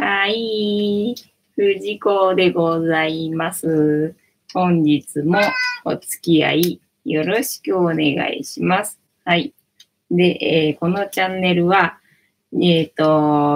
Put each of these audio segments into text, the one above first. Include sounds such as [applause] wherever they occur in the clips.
はい。藤子でございます。本日もお付き合いよろしくお願いします。はい。で、えー、このチャンネルは、えっ、ー、と、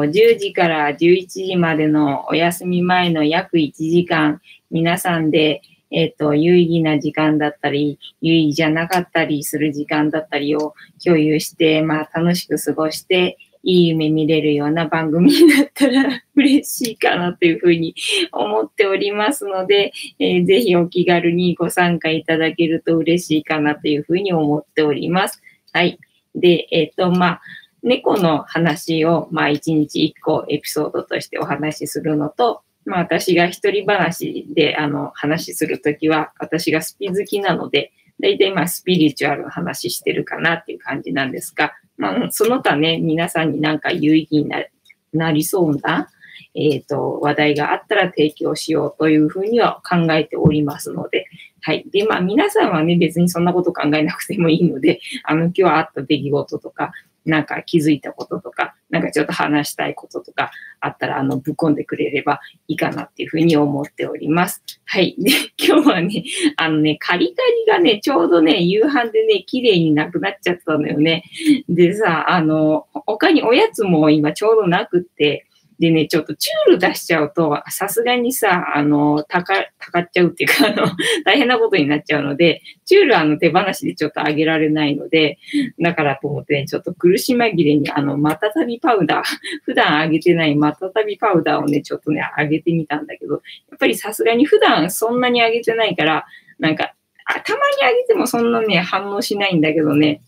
10時から11時までのお休み前の約1時間、皆さんで、えっ、ー、と、有意義な時間だったり、有意義じゃなかったりする時間だったりを共有して、まあ、楽しく過ごして、いい夢見れるような番組になったら嬉しいかなというふうに思っておりますので、えー、ぜひお気軽にご参加いただけると嬉しいかなというふうに思っております。はい。で、えっ、ー、と、まあ、猫の話を、まあ、一日一個エピソードとしてお話しするのと、まあ、私が一人話で、あの、話するときは、私がスピ好きなので、だいたいまあ、スピリチュアルの話してるかなっていう感じなんですが、まあ、その他ね、皆さんになんか有意義にななりそうな、えっ、ー、と、話題があったら提供しようというふうには考えておりますので、はい。で、まあ皆さんはね、別にそんなこと考えなくてもいいので、あの、今日あった出来事とか、なんか気づいたこととか、なんかちょっと話したいこととかあったら、あの、ぶっ込んでくれればいいかなっていうふうに思っております。はい。[laughs] で、今日はね、あのね、カリカリがね、ちょうどね、夕飯でね、綺麗になくなっちゃったのよね。でさ、あの、他におやつも今ちょうどなくって、でね、ちょっとチュール出しちゃうと、さすがにさ、あの、たか、たかっちゃうっていうか、あの、[laughs] 大変なことになっちゃうので、チュールあの手放しでちょっとあげられないので、だからと思ってね、ちょっと苦し紛れに、あの、またたびパウダー、[laughs] 普段あげてないまたたびパウダーをね、ちょっとね、あげてみたんだけど、やっぱりさすがに普段そんなにあげてないから、なんか、あたまにあげてもそんなね、反応しないんだけどね、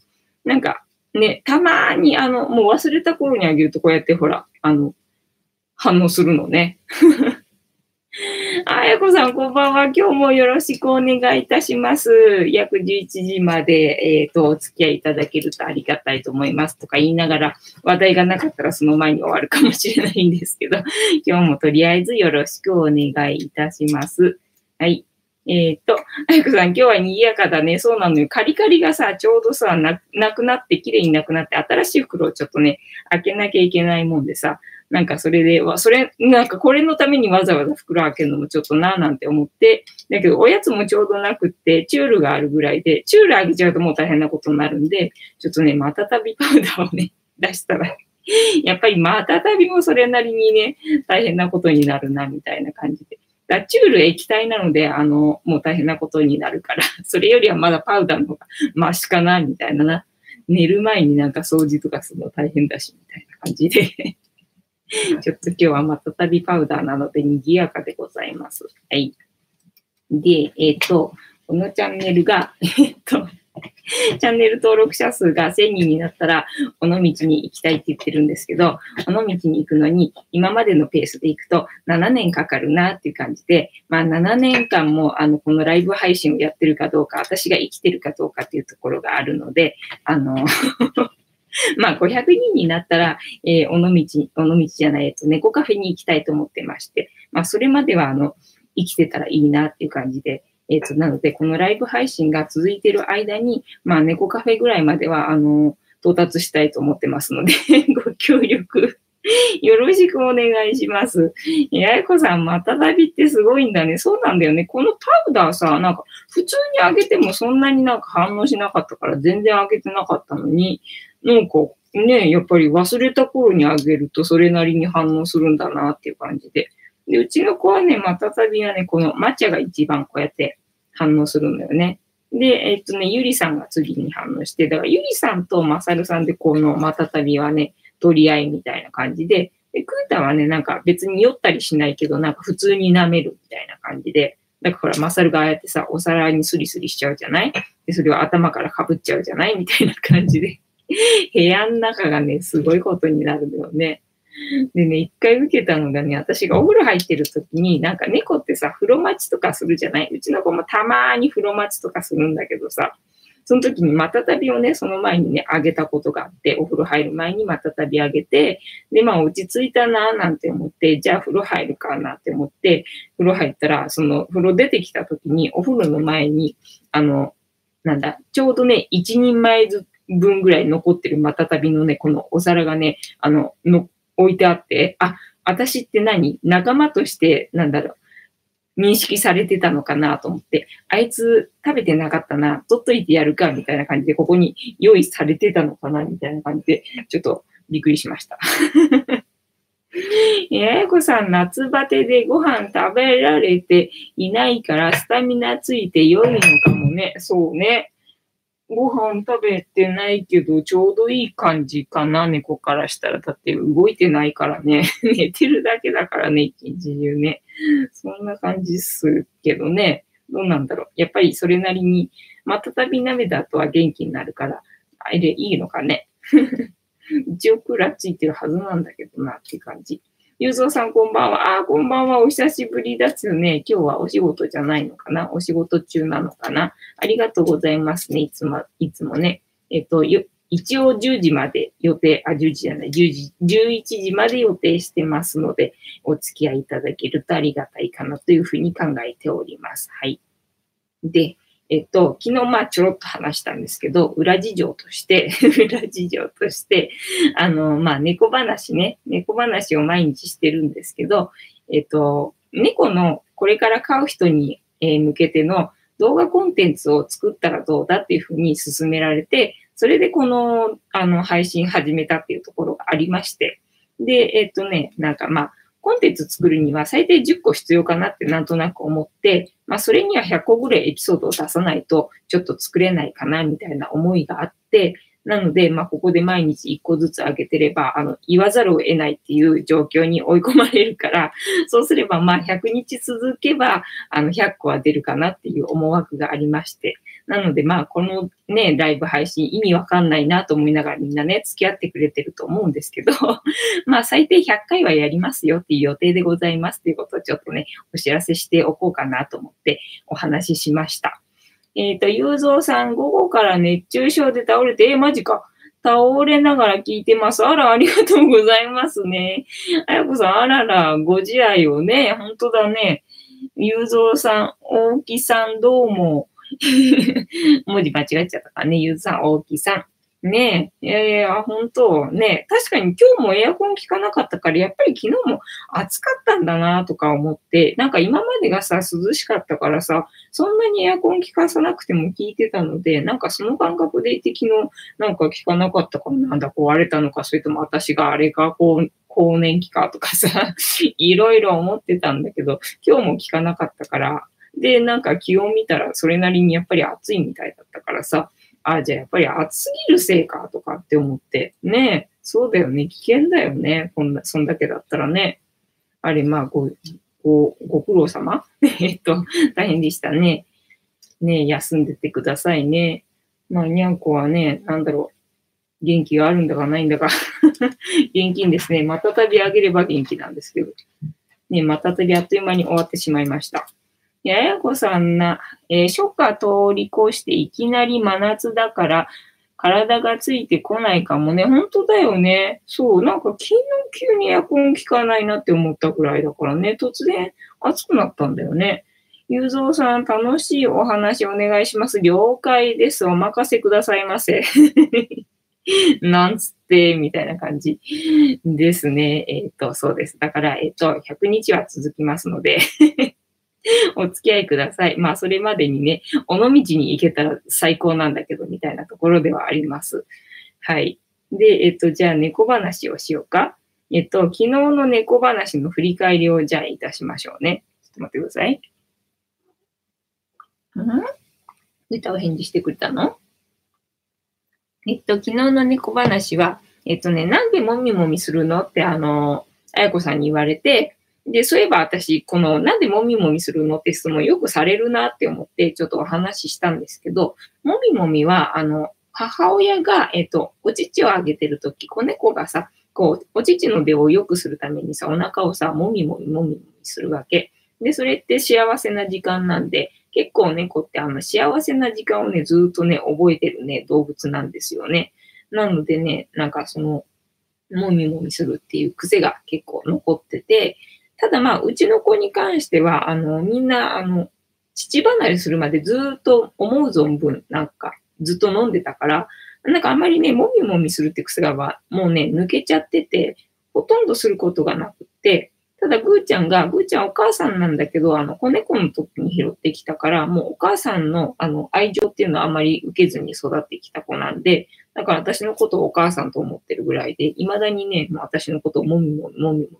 なんか、ね、たまにあの、もう忘れた頃にあげるとこうやってほら、あの、反応するのね。[laughs] あやこさん、こんばんは。今日もよろしくお願いいたします。約11時まで、えっ、ー、と、お付き合いいただけるとありがたいと思いますとか言いながら、話題がなかったらその前に終わるかもしれないんですけど、[laughs] 今日もとりあえずよろしくお願いいたします。はい。えっ、ー、と、あやこさん、今日は賑やかだね。そうなのよ。カリカリがさ、ちょうどさ、なくなって、綺麗になくなって、新しい袋をちょっとね、開けなきゃいけないもんでさ、なんかそれで、それ、なんかこれのためにわざわざ袋開けるのもちょっとなぁなんて思って、だけどおやつもちょうどなくって、チュールがあるぐらいで、チュール開けちゃうともう大変なことになるんで、ちょっとね、またたびパウダーをね、[laughs] 出したら、やっぱりまたたびもそれなりにね、大変なことになるな、みたいな感じで。だチュール液体なので、あの、もう大変なことになるから、[laughs] それよりはまだパウダーの方がマシかな、みたいなな。寝る前になんか掃除とかするの大変だし、みたいな感じで [laughs] ちょっと今日はまたたびパウダーなので賑やかでございます。はい。で、えっ、ー、と、このチャンネルが、[laughs] えっと、チャンネル登録者数が1000人になったら、尾道に行きたいって言ってるんですけど、尾道に行くのに、今までのペースで行くと7年かかるなっていう感じで、まあ7年間も、あの、このライブ配信をやってるかどうか、私が生きてるかどうかっていうところがあるので、あの [laughs] まあ、500人になったら、えー、尾道、尾道じゃない、えっと、猫カフェに行きたいと思ってまして、まあ、それまでは、あの、生きてたらいいなっていう感じで、えっ、と、なので、このライブ配信が続いてる間に、まあ、猫カフェぐらいまでは、あの、到達したいと思ってますので [laughs] ご協力よろしくお願いします。ややこさん、またたびってすごいんだね。そうなんだよね。このパウダーさ、なんか、普通にあげてもそんなになんか反応しなかったから全然あげてなかったのに、なんか、ね、やっぱり忘れた頃にあげるとそれなりに反応するんだなっていう感じで。で、うちの子はね、またたびはね、この抹茶が一番こうやって反応するんだよね。で、えっとね、ゆりさんが次に反応して、だからゆりさんとまさるさんでこのまたたびはね、取り合いみたいな感じで、で、クータはね、なんか別に酔ったりしないけど、なんか普通に舐めるみたいな感じで、だからほら、マサルがああやってさ、お皿にスリスリしちゃうじゃない？で、それを頭からかぶっちゃうじゃない？みたいな感じで。部屋の中がね、すごいことになるのよね。でね、一回受けたのがね、私がお風呂入ってる時に、なんか猫ってさ、風呂待ちとかするじゃない？うちの子もたまに風呂待ちとかするんだけどさ、その時にまたたびをね、その前にね、あげたことがあって、お風呂入る前にまたたびあげて、で、まあ落ち着いたなーなんて思って、じゃあ風呂入るかなって思って、風呂入ったら、その風呂出てきた時に、お風呂の前に、あの、なんだ、ちょうどね、一人前ず分ぐらい残ってるまたたびのね、このお皿がね、あの、の、置いてあって、あ、私って何？仲間として、なんだろう、認識されてたのかなと思って、あいつ食べてなかったな、取っといてやるか、みたいな感じで、ここに用意されてたのかな、みたいな感じで、ちょっとびっくりしました。[laughs] ややこさん、夏バテでご飯食べられていないからスタミナついて良いのかもね。そうね。ご飯食べてないけど、ちょうどいい感じかな、猫からしたら。だって動いてないからね。[laughs] 寝てるだけだからね、一日中ね。そんな感じっすけどね。どうなんだろう。やっぱりそれなりに、またたび鍋だとは元気になるから、あれいいのかね。[laughs] 一応クラーついってるはずなんだけどなって感じ。ゆうぞうさんこんばんは。ああ、こんばんは。お久しぶりですね。今日はお仕事じゃないのかなお仕事中なのかなありがとうございますね。いつも、いつもね。えっと、一応10時まで予定、あ、10時じゃない、10時、11時まで予定してますので、お付き合いいただけるとありがたいかなというふうに考えております。はい。で、えっと、昨日まあちょろっと話したんですけど、裏事情として、[laughs] 裏事情として、あの、まあ猫話ね、猫話を毎日してるんですけど、えっと、猫のこれから飼う人に向けての動画コンテンツを作ったらどうだっていうふうに勧められて、それでこの、あの、配信始めたっていうところがありまして、で、えっとね、なんかまあ、コンテンツ作るには最低10個必要かなってなんとなく思って、まあそれには100個ぐらいエピソードを出さないとちょっと作れないかなみたいな思いがあって、なので、まあ、ここで毎日一個ずつ上げてれば、あの、言わざるを得ないっていう状況に追い込まれるから、[laughs] そうすれば、まあ、100日続けば、あの、100個は出るかなっていう思惑がありまして。なので、まあ、このね、ライブ配信意味わかんないなと思いながらみんなね、付き合ってくれてると思うんですけど、[laughs] まあ、最低100回はやりますよっていう予定でございますということをちょっとね、お知らせしておこうかなと思ってお話ししました。えっ、ー、と、ゆうぞうさん、午後から熱中症で倒れて、えー、マジか。倒れながら聞いてます。あら、ありがとうございますね。あやこさん、あらら、ご自愛をね、本当だね。ゆうぞうさん、大木さん、どうも。[laughs] 文字間違えちゃったかね。ゆうぞうさん、大木さん。ねえ、いやいや、本当。ね確かに今日もエアコン効かなかったから、やっぱり昨日も暑かったんだなとか思って、なんか今までがさ、涼しかったからさ、そんなにエアコン効かさなくても効いてたので、なんかその感覚でいて昨日なんか効かなかったから、なんだ壊れたのか、それとも私があれか、こう、更年期かとかさ、[laughs] いろいろ思ってたんだけど、今日も効かなかったから、で、なんか気温見たらそれなりにやっぱり暑いみたいだったからさ、あ、じゃあやっぱり暑すぎるせいかとかって思って、ねそうだよね、危険だよね、こんな、そんだけだったらね。あれ、まあ、ご、ご、ご苦労様？[laughs] えっと、大変でしたね。ね休んでてくださいね。まあ、にゃんこはね、なんだろう、元気があるんだかないんだか [laughs] 現金ですね。またたびあげれば元気なんですけど。ね、またたびあっという間に終わってしまいました。ややこさんな、えー、初夏通り越していきなり真夏だから、体がついてこないかもね。本当だよね。そう。なんか昨日急にエアコン効かないなって思ったくらいだからね。突然暑くなったんだよね。ゆうぞうさん、楽しいお話お願いします。了解です。お任せくださいませ。[laughs] なんつって、みたいな感じですね。えっ、ー、と、そうです。だから、えっ、ー、と、100日は続きますので [laughs] お付き合いください。まあ、それまでにね、尾道に行けたら最高なんだけど、みたいなところではあります。はい。で、えっと、じゃあ猫話をしようか。えっと、昨日の猫話の振り返りをじゃあいたしましょうね。ちょっと待ってください。ん？歌を返事してくれたの？えっと、昨日の猫話は、えっとね、なんでもみもみするの？ってあの、あやこさんに言われて、で、そういえば私、この、なんでもみもみするのって質問よくされるなって思って、ちょっとお話ししたんですけど、もみもみは、あの、母親が、えっ、と、お乳をあげてるとき、子猫がさ、こう、お乳の出を良くするためにさ、お腹をさ、もみもみもみもみするわけ。で、それって幸せな時間なんで、結構猫ってあの幸せな時間をね、ずっとね、覚えてるね、動物なんですよね。なのでね、なんかその、もみもみするっていう癖が結構残ってて、ただまあ、うちの子に関しては、あの、みんな、あの、父離れするまでずっと思う存分、なんか、ずっと飲んでたから、なんかあんまりね、もみもみするって癖がもうね、抜けちゃってて、ほとんどすることがなくて、ただ、ぐーちゃんが、ぐーちゃんお母さんなんだけど、あの、子猫の時に拾ってきたから、もうお母さんの、あの、愛情っていうのはあまり受けずに育ってきた子なんで、だから私のことをお母さんと思ってるぐらいで、未だにね、もう私のことをもみもみもみもみ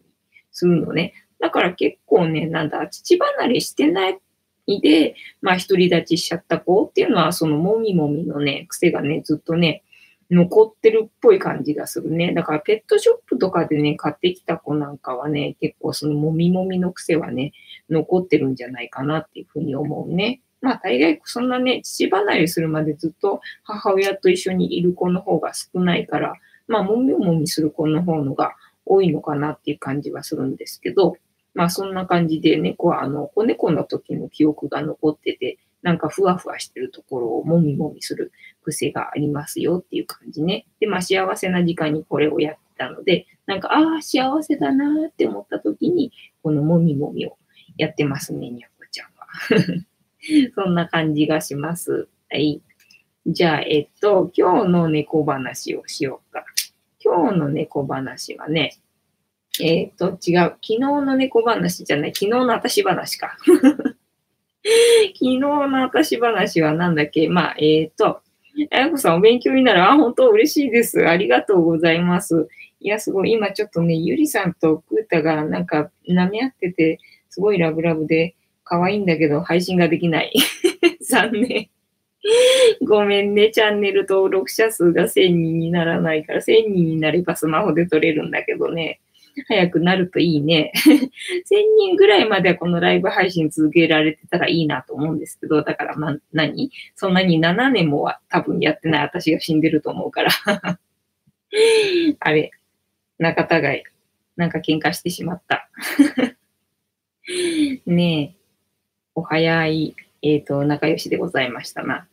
するのね。だから結構ね、なんだ、父離れしてないで、まあ、独り立ちしちゃった子っていうのは、そのもみもみのね、癖がね、ずっとね、残ってるっぽい感じがするね。だからペットショップとかでね、買ってきた子なんかはね、結構そのもみもみの癖はね、残ってるんじゃないかなっていうふうに思うね。まあ大概そんなね、父離れするまでずっと母親と一緒にいる子の方が少ないから、まあもみもみする子の方のが多いのかなっていう感じはするんですけど、まあそんな感じで猫はあの子猫の時の記憶が残ってて、なんかふわふわしてるところをもみもみする癖がありますよっていう感じね。で、まあ幸せな時間にこれをやってたので、なんか、ああ、幸せだなって思った時に、このもみもみをやってますね、にゃこちゃんは。[laughs] そんな感じがします。はい。じゃあ、えっと、今日の猫話をしようか。今日の猫話はね、えっ、と、違う。昨日の猫話じゃない。昨日の私話か。[laughs] 昨日の私話はなんだっけ？まあ、えっ、ー、と、あやこさんお勉強になる。あ、本当嬉しいです。ありがとうございます。いや、すごい。今ちょっとね、ゆりさんとくーたがなんか舐め合ってて、すごいラブラブで可愛いんだけど、配信ができない。[laughs] 残念。ごめんね。チャンネル登録者数が1000人にならないから、1000人になればスマホで撮れるんだけどね。早くなるといいね。[laughs] 1000人ぐらいまではこのライブ配信続けられてたらいいなと思うんですけど、だからまあ何？そんなに7年もは多分やってない私が死んでると思うから。[laughs] あれ、仲違い。なんか喧嘩してしまった。[laughs] ねえ、お早い、えっ、ー、と、仲良しでございましたな。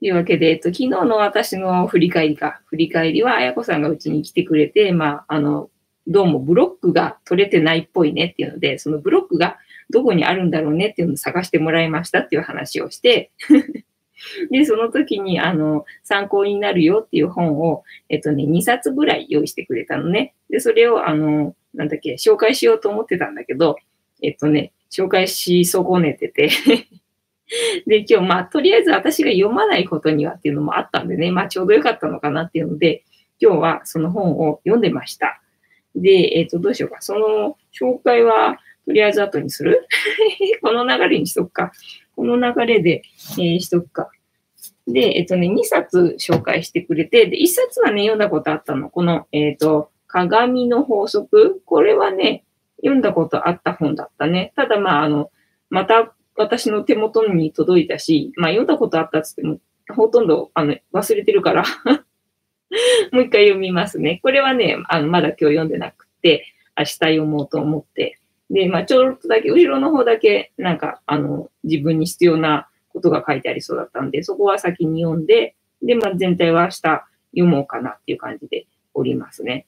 というわけで、えっと、昨日の私の振り返りか。振り返りは、あやこさんがうちに来てくれて、まあ、あの、どうもブロックが取れてないっぽいねっていうので、そのブロックがどこにあるんだろうねっていうのを探してもらいましたっていう話をして [laughs] で、その時に、あの、参考になるよっていう本を、えっとね、2冊ぐらい用意してくれたのね。で、それを、あの、なんだっけ、紹介しようと思ってたんだけど、えっとね、紹介し損ねてて [laughs] で、今日、まあ、とりあえず私が読まないことにはっていうのもあったんでね、まあ、ちょうどよかったのかなっていうので、今日はその本を読んでました。で、えっ、ー、と、どうしようか。その紹介は、とりあえず後にする？[laughs] この流れにしとくか。この流れで、えー、しとくか。で、えっ、ー、とね、2冊紹介してくれて、で、1冊はね、読んだことあったの。この、えっ、と、鏡の法則。これはね、読んだことあった本だったね。ただ、まあ、あの、また私の手元に届いたし、まあ、読んだことあったっつっても、ほとんど、あの、忘れてるから [laughs] もう一回読みますね。これはね、あのまだ今日読んでなくて、明日読もうと思って。で、まあ、ちょっとだけ、後ろの方だけ、なんか、あの、自分に必要なことが書いてありそうだったんで、そこは先に読んで、で、まあ、全体は明日読もうかなっていう感じでおりますね。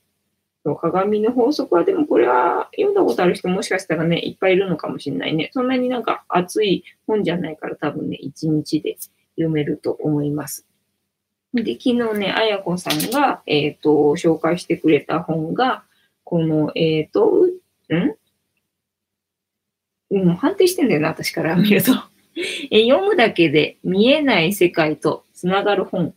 鏡の法則は、でもこれは読んだことある人もしかしたらね、いっぱいいるのかもしれないね。そんなになんか熱い本じゃないから多分ね、一日で読めると思います。で、昨日ね、あやこさんが、えっ、ー、と、紹介してくれた本が、この、えっ、ー、と、ん？うん、判定してんだよな、私から [laughs] 見ると。え読むだけで見えない世界とつながる本っ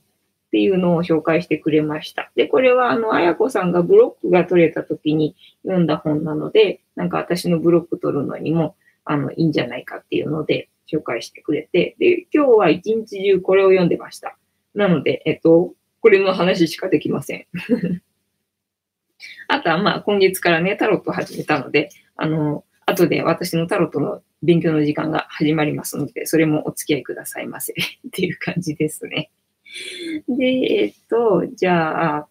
ていうのを紹介してくれました。で、これはあの、あやこさんがブロックが取れた時に読んだ本なので、なんか私のブロック取るのにも、あの、いいんじゃないかっていうので紹介してくれて、で、今日は一日中これを読んでました。なので、えっと、これの話しかできません。[laughs] あとは、まあ、今月からね、タロット始めたので、あの、後で私のタロットの勉強の時間が始まりますので、それもお付き合いくださいませ [laughs] っていう感じですね。で、えっと、じゃあ、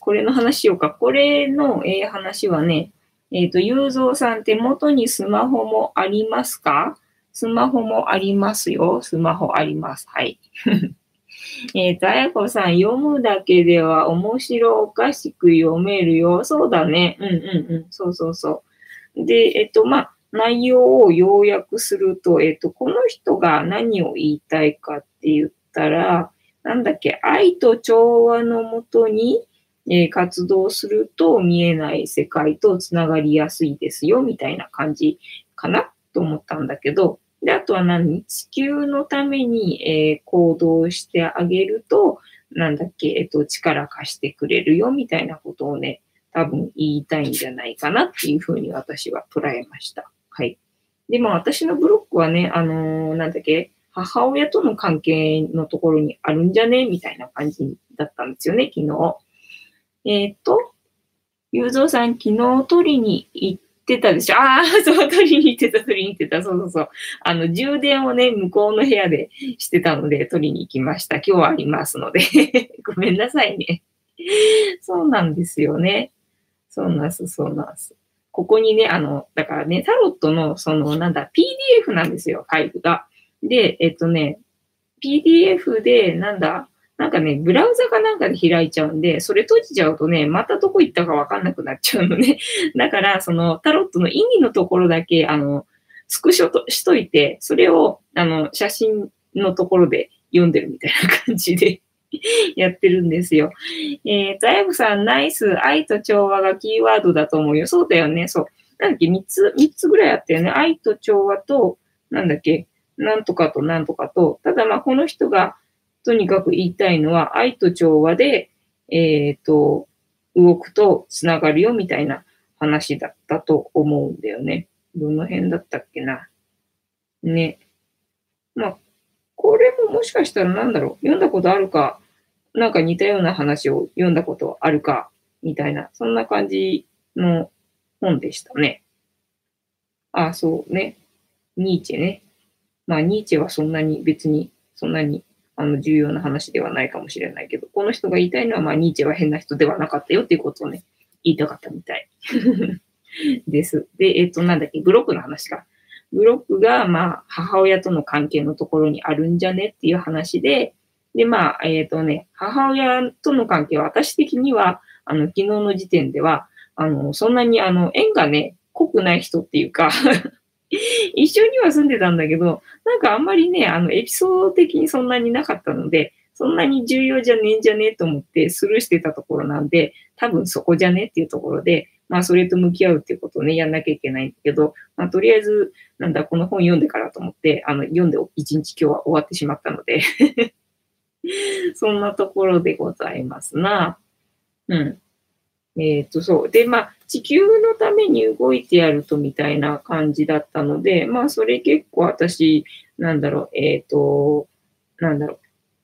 これの話しようか。これの、えー、話はね、えっ、と、ゆうぞうさん手元にスマホもありますか？スマホもありますよ。スマホあります。はい。えっ、ー、と、あやこさん、読むだけでは面白おかしく読めるよ。そうだね。うんうんうん。そうそうそう。で、えっ、と、まあ、内容を要約すると、えっ、と、この人が何を言いたいかって言ったら、なんだっけ、愛と調和のもとにえー、活動すると見えない世界とつながりやすいですよ、みたいな感じかなと思ったんだけど、で、あとは何？地球のために、えー、行動してあげると、なんだっけ、えっと、力貸してくれるよ、みたいなことをね、多分言いたいんじゃないかなっていうふうに私は捉えました。はい。で、まあ私のブロックはね、あのー、なんだっけ、母親との関係のところにあるんじゃね？みたいな感じだったんですよね、昨日。えっ、と、ゆうぞうさん、昨日取りに行っってたでしょああ、[laughs] そう、取りに行ってた、取りに行ってた。そうそうそう。あの、充電をね、向こうの部屋でしてたので、取りに行きました。今日はありますので。[laughs] ごめんなさいね。そうなんですよね。そうなんです、そうなんです。ここにね、あの、だからね、タロットの、その、なんだ、PDF なんですよ、ファイルが。で、えっとね、PDF で、なんだ、なんかね、ブラウザかなんかで開いちゃうんで、それ閉じちゃうとね、またどこ行ったかわかんなくなっちゃうのね。[laughs] だから、そのタロットの意味のところだけ、あの、スクショとしといて、それを、あの、写真のところで読んでるみたいな感じで [laughs] やってるんですよ。えー、ザイブさん、ナイス、愛と調和がキーワードだと思うよ。そうだよね、そう。なんだっけ、3つ、3つぐらいあったよね。愛と調和と、なんだっけ、なんとかとなんとかと、ただまあ、この人が、とにかく言いたいのは、愛と調和で、えっ、ー、と、動くと繋がるよみたいな話だったと思うんだよね。どの辺だったっけな。ね。まあ、これももしかしたらなんだろう。読んだことあるか、なんか似たような話を読んだことあるか、みたいな、そんな感じの本でしたね。あ、そうね。ニーチェね。まあ、ニーチェはそんなに別に、そんなにあの、重要な話ではないかもしれないけど、この人が言いたいのは、まあ、ニーチェは変な人ではなかったよっていうことをね、言いたかったみたい [laughs] です。で、えっ、ー、と、なんだっけ、ブロックの話か。ブロックが、まあ、母親との関係のところにあるんじゃねっていう話で、で、まあ、えっ、ー、とね、母親との関係は私的には、あの、昨日の時点では、あの、そんなに、あの、縁がね、濃くない人っていうか [laughs] 一緒には住んでたんだけど、なんかあんまりね、あの、エピソード的にそんなになかったので、そんなに重要じゃねえんじゃねえと思ってスルーしてたところなんで、多分そこじゃねっていうところで、まあそれと向き合うっていうことをね、やんなきゃいけないんだけど、まあとりあえず、なんだ、この本読んでからと思って、あの、読んで一日今日は終わってしまったので [laughs] そんなところでございますな。うん。えっ、ー、と、そう。で、まあ、地球のために動いてやるとみたいな感じだったので、まあ、それ結構私、なんだろう、えっ、ー、と、なんだろ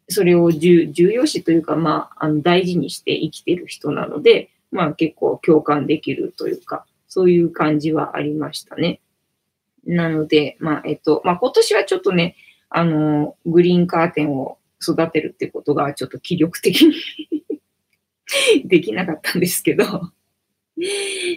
う、それを重要視というか、まあ、あの大事にして生きてる人なので、まあ、結構共感できるというか、そういう感じはありましたね。なので、まあ、えっ、と、まあ、今年はちょっとね、あの、グリーンカーテンを育てるってことがちょっと気力的に [laughs] できなかったんですけど。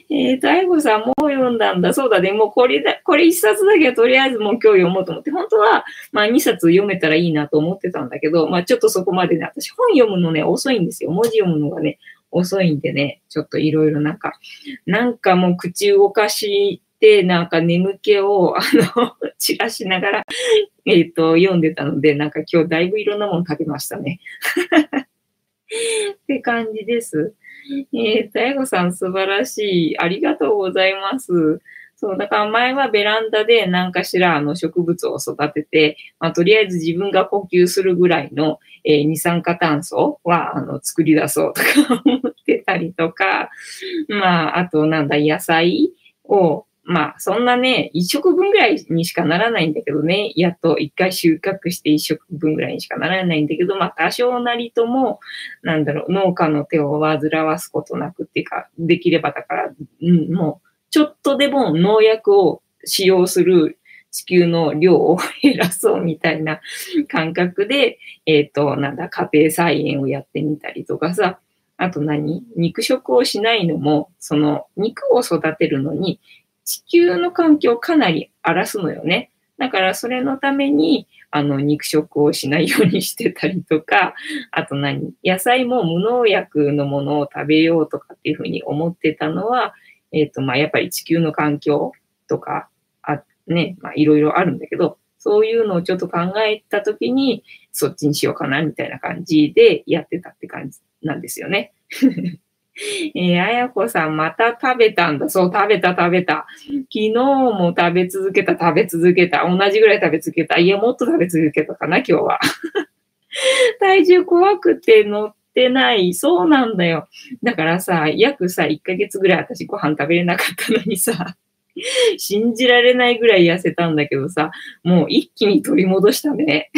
えっ、ー、と、愛子さんもう読んだんだ。そうだね。もうこれだ、これ一冊だけはとりあえずもう今日読もうと思って、本当は、まあ二冊読めたらいいなと思ってたんだけど、まあちょっとそこまでね、私本読むのね、遅いんですよ。文字読むのがね、遅いんでね、ちょっといろいろなんか、なんかもう口動かして、なんか眠気を、[laughs] あの、散らしながら、えっ、ー、と、読んでたので、なんか今日だいぶいろんなもの食べましたね。[laughs] って感じです。えー、大悟さん素晴らしい。ありがとうございます。そう、だから前はベランダで何かしらあの植物を育てて、まあ、とりあえず自分が呼吸するぐらいの、えー、二酸化炭素はあの作り出そうとか思ってたりとか、まあ、あとなんだ、野菜をまあ、そんなね、一食分ぐらいにしかならないんだけどね、やっと一回収穫して一食分ぐらいにしかならないんだけど、まあ、多少なりとも、なんだろう、農家の手を煩わすことなくっていうか、できればだから、うん、もう、ちょっとでも農薬を使用する地球の量を減らそうみたいな感覚で、えっ、ー、と、なんだ、家庭菜園をやってみたりとかさ、あと何？肉食をしないのも、その肉を育てるのに地球の環境をかなり荒らすのよね。だからそれのために、あの、肉食をしないようにしてたりとか、あと何？野菜も無農薬のものを食べようとかっていうふうに思ってたのは、えっ、ー、と、まあ、やっぱり地球の環境とか、あ、ね、まあ、いろいろあるんだけど、そういうのをちょっと考えたときに、そっちにしようかな、みたいな感じでやってたって感じなんですよね。[laughs] えー、あやこさん、また食べたんだ。そう、食べた、食べた。昨日も食べ続けた、食べ続けた。同じぐらい食べ続けた。いや、もっと食べ続けたかな、今日は。[laughs] 体重怖くて乗ってない。そうなんだよ。だからさ、約さ、1ヶ月ぐらい私ご飯食べれなかったのにさ、[laughs] 信じられないぐらい痩せたんだけどさ、もう一気に取り戻したね。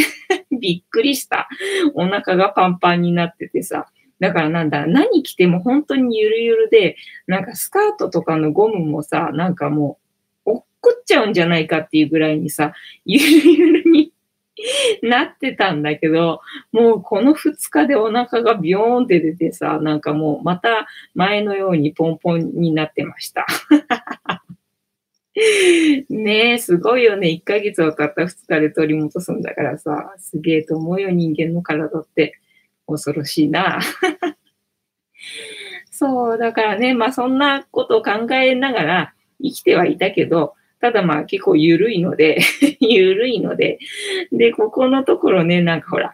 びっくりした。お腹がパンパンになっててさ。だからなんだ、何着ても本当にゆるゆるで、なんかスカートとかのゴムもさ、なんかもう、落っこっちゃうんじゃないかっていうぐらいにさ、ゆるゆるに [laughs] なってたんだけど、もうこの2日でお腹がビヨーンって出てさ、なんかもうまた前のようにポンポンになってました。[laughs] ねえ、すごいよね。1ヶ月はたった2日で取り戻すんだからさ、すげえと思うよ、人間の体って。恐ろしいな。[laughs] そう、だからね、まあそんなことを考えながら生きてはいたけど、ただまあ結構緩いので [laughs] 緩いので、で、ここのところね、なんかほら、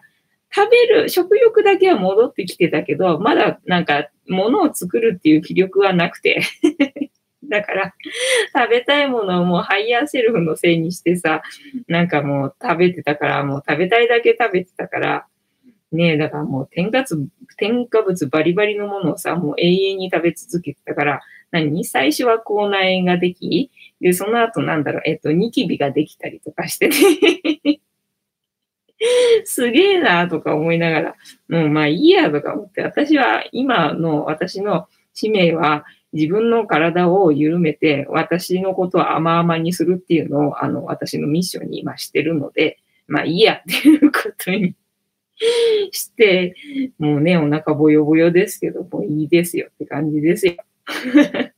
食べる、食欲だけは戻ってきてたけど、まだなんか物を作るっていう気力はなくて [laughs] だから、食べたいものをもう higher self のせいにしてさ、なんかもう食べてたから、もう食べたいだけ食べてたから、ねえ、だからもう添加物、添加物バリバリのものをさ、もう永遠に食べ続けてたから、何最初は口内炎ができ、で、その後なんだろう、えっと、ニキビができたりとかしてね。[laughs] すげえなとか思いながら、もうまあいいやとか思って、私は今の私の使命は自分の体を緩めて、私のことを甘々にするっていうのを、あの、私のミッションに今してるので、まあいいやっていうことに [laughs] して、もうね、お腹ぼよぼよですけど、もういいですよって感じですよ。[laughs]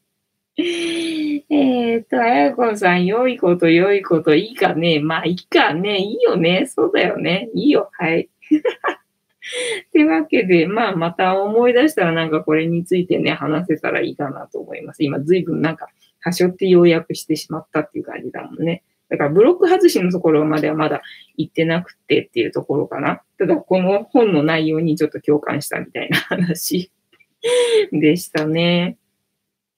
えっと、あやこさん、良いこと、良いこと、いいかね。まあ、いいかね。いいよね。そうだよね。いいよ。はい。[laughs] ってわけで、まあ、また思い出したらなんかこれについてね、話せたらいいかなと思います。今、随分なんか、はしょって要約してしまったっていう感じだもんね。だからブロック外しのところまではまだ行ってなくてっていうところかな。ただこの本の内容にちょっと共感したみたいな話 [laughs] でしたね。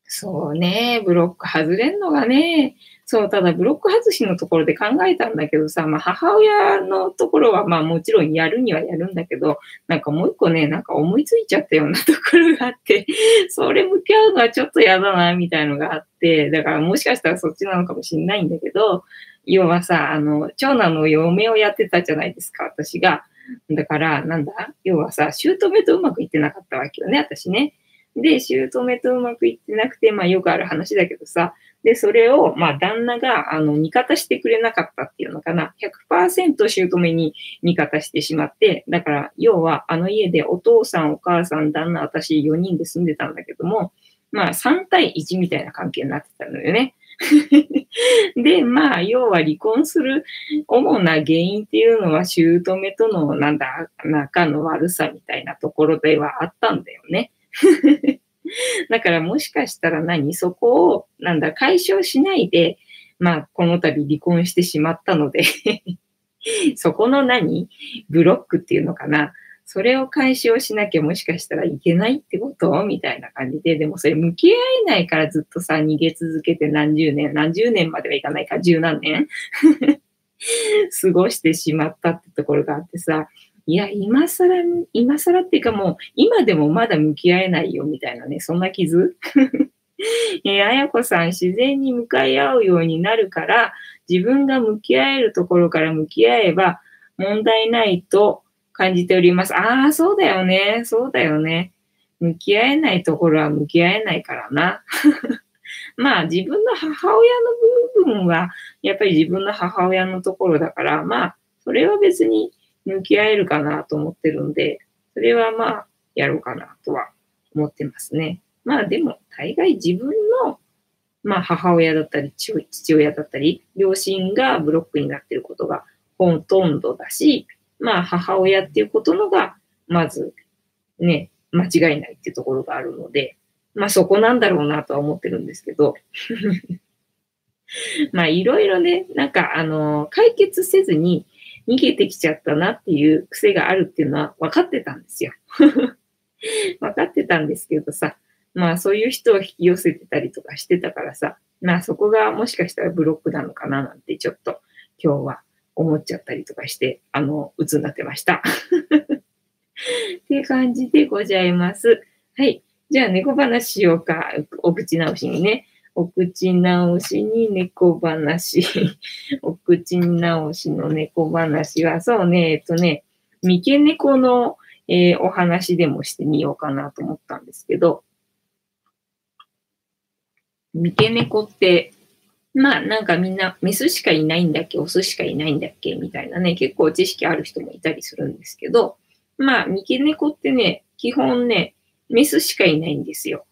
そうね、ブロック外れんのがね、そう、ただブロック外しのところで考えたんだけどさ、まあ母親のところはまあもちろんやるにはやるんだけど、なんかもう一個ね、なんか思いついちゃったようなところがあって、[laughs] それ向き合うのはちょっと嫌だな、みたいのがあって、だからもしかしたらそっちなのかもしれないんだけど、要はさ、あの、長男の嫁をやってたじゃないですか、私が。だから、なんだ？要はさ、姑とうまくいってなかったわけよね、私ね。で、姑とうまくいってなくて、まあよくある話だけどさ、で、それを、まあ、旦那が、あの、味方してくれなかったっていうのかな。100%姑に味方してしまって、だから、要は、あの家でお父さん、お母さん、旦那、私4人で住んでたんだけども、まあ、3対1みたいな関係になってたのよね。[laughs] で、まあ、要は離婚する主な原因っていうのは、姑との、なんだ、仲の悪さみたいなところではあったんだよね。[laughs] だからもしかしたら何そこを、なんだ、解消しないで、まあ、この度離婚してしまったので [laughs] そこの何ブロックっていうのかな。それを解消しなきゃもしかしたらいけないってこと？みたいな感じで、でもそれ向き合えないからずっとさ、逃げ続けて何十年、何十年まではいかないか、十何年？[laughs] 過ごしてしまったってところがあってさ、いや、今更、今更っていうかもう、今でもまだ向き合えないよみたいなね、そんな傷？[laughs] え、あやこさん、自然に向かい合うようになるから、自分が向き合えるところから向き合えば問題ないと感じております。ああ、そうだよね。そうだよね。向き合えないところは向き合えないからな。[laughs] まあ自分の母親の部分は、やっぱり自分の母親のところだから、まあ、それは別に向き合えるかなと思ってるんで、それはまあ、やろうかなとは思ってますね。まあでも、大概自分の、まあ母親だったり、父親だったり、両親がブロックになってることがほとんどだし、まあ母親っていうことのが、まずね、間違いないっていうところがあるので、まあそこなんだろうなとは思ってるんですけど、[laughs] まあいろいろね、なんかあの、解決せずに、逃げてきちゃったなっていう癖があるっていうのは分かってたんですよ。[laughs] 分かってたんですけどさ、まあそういう人を引き寄せてたりとかしてたからさ、まあそこがもしかしたらブロックなのかななんてちょっと今日は思っちゃったりとかして、あの、鬱になってました。[laughs] っていう感じでございます。はい。じゃあ猫話しようか。お口直しにね。お口直しに猫話。[laughs] お口直しの猫話は、そうね、えっとね、三毛猫の、えー、お話でもしてみようかなと思ったんですけど、三毛猫って、まあなんかみんなメスしかいないんだっけ、オスしかいないんだっけ？みたいなね、結構知識ある人もいたりするんですけど、まあ三毛猫ってね、基本ね、メスしかいないんですよ。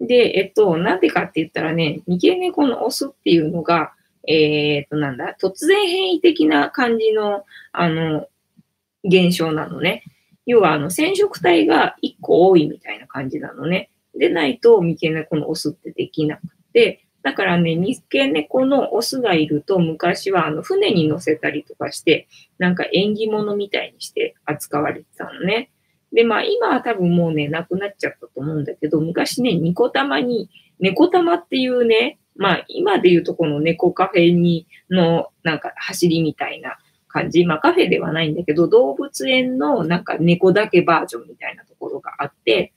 で、えっと、なんでかって言ったらね、三毛猫のオスっていうのが、えー、っと、なんだ、突然変異的な感じの、あの、現象なのね。要は、あの、染色体が1個多いみたいな感じなのね。でないと、三毛猫のオスってできなくて、だからね、三毛猫のオスがいると、昔はあの船に乗せたりとかして、なんか縁起物みたいにして扱われてたのね。で、まあ今は多分もうね、なくなっちゃったと思うんだけど、昔ね、ニコ玉に、猫玉っていうね、まあ今で言うとこの猫カフェにのなんか走りみたいな感じ。まあカフェではないんだけど、動物園のなんか猫だけバージョンみたいなところがあって、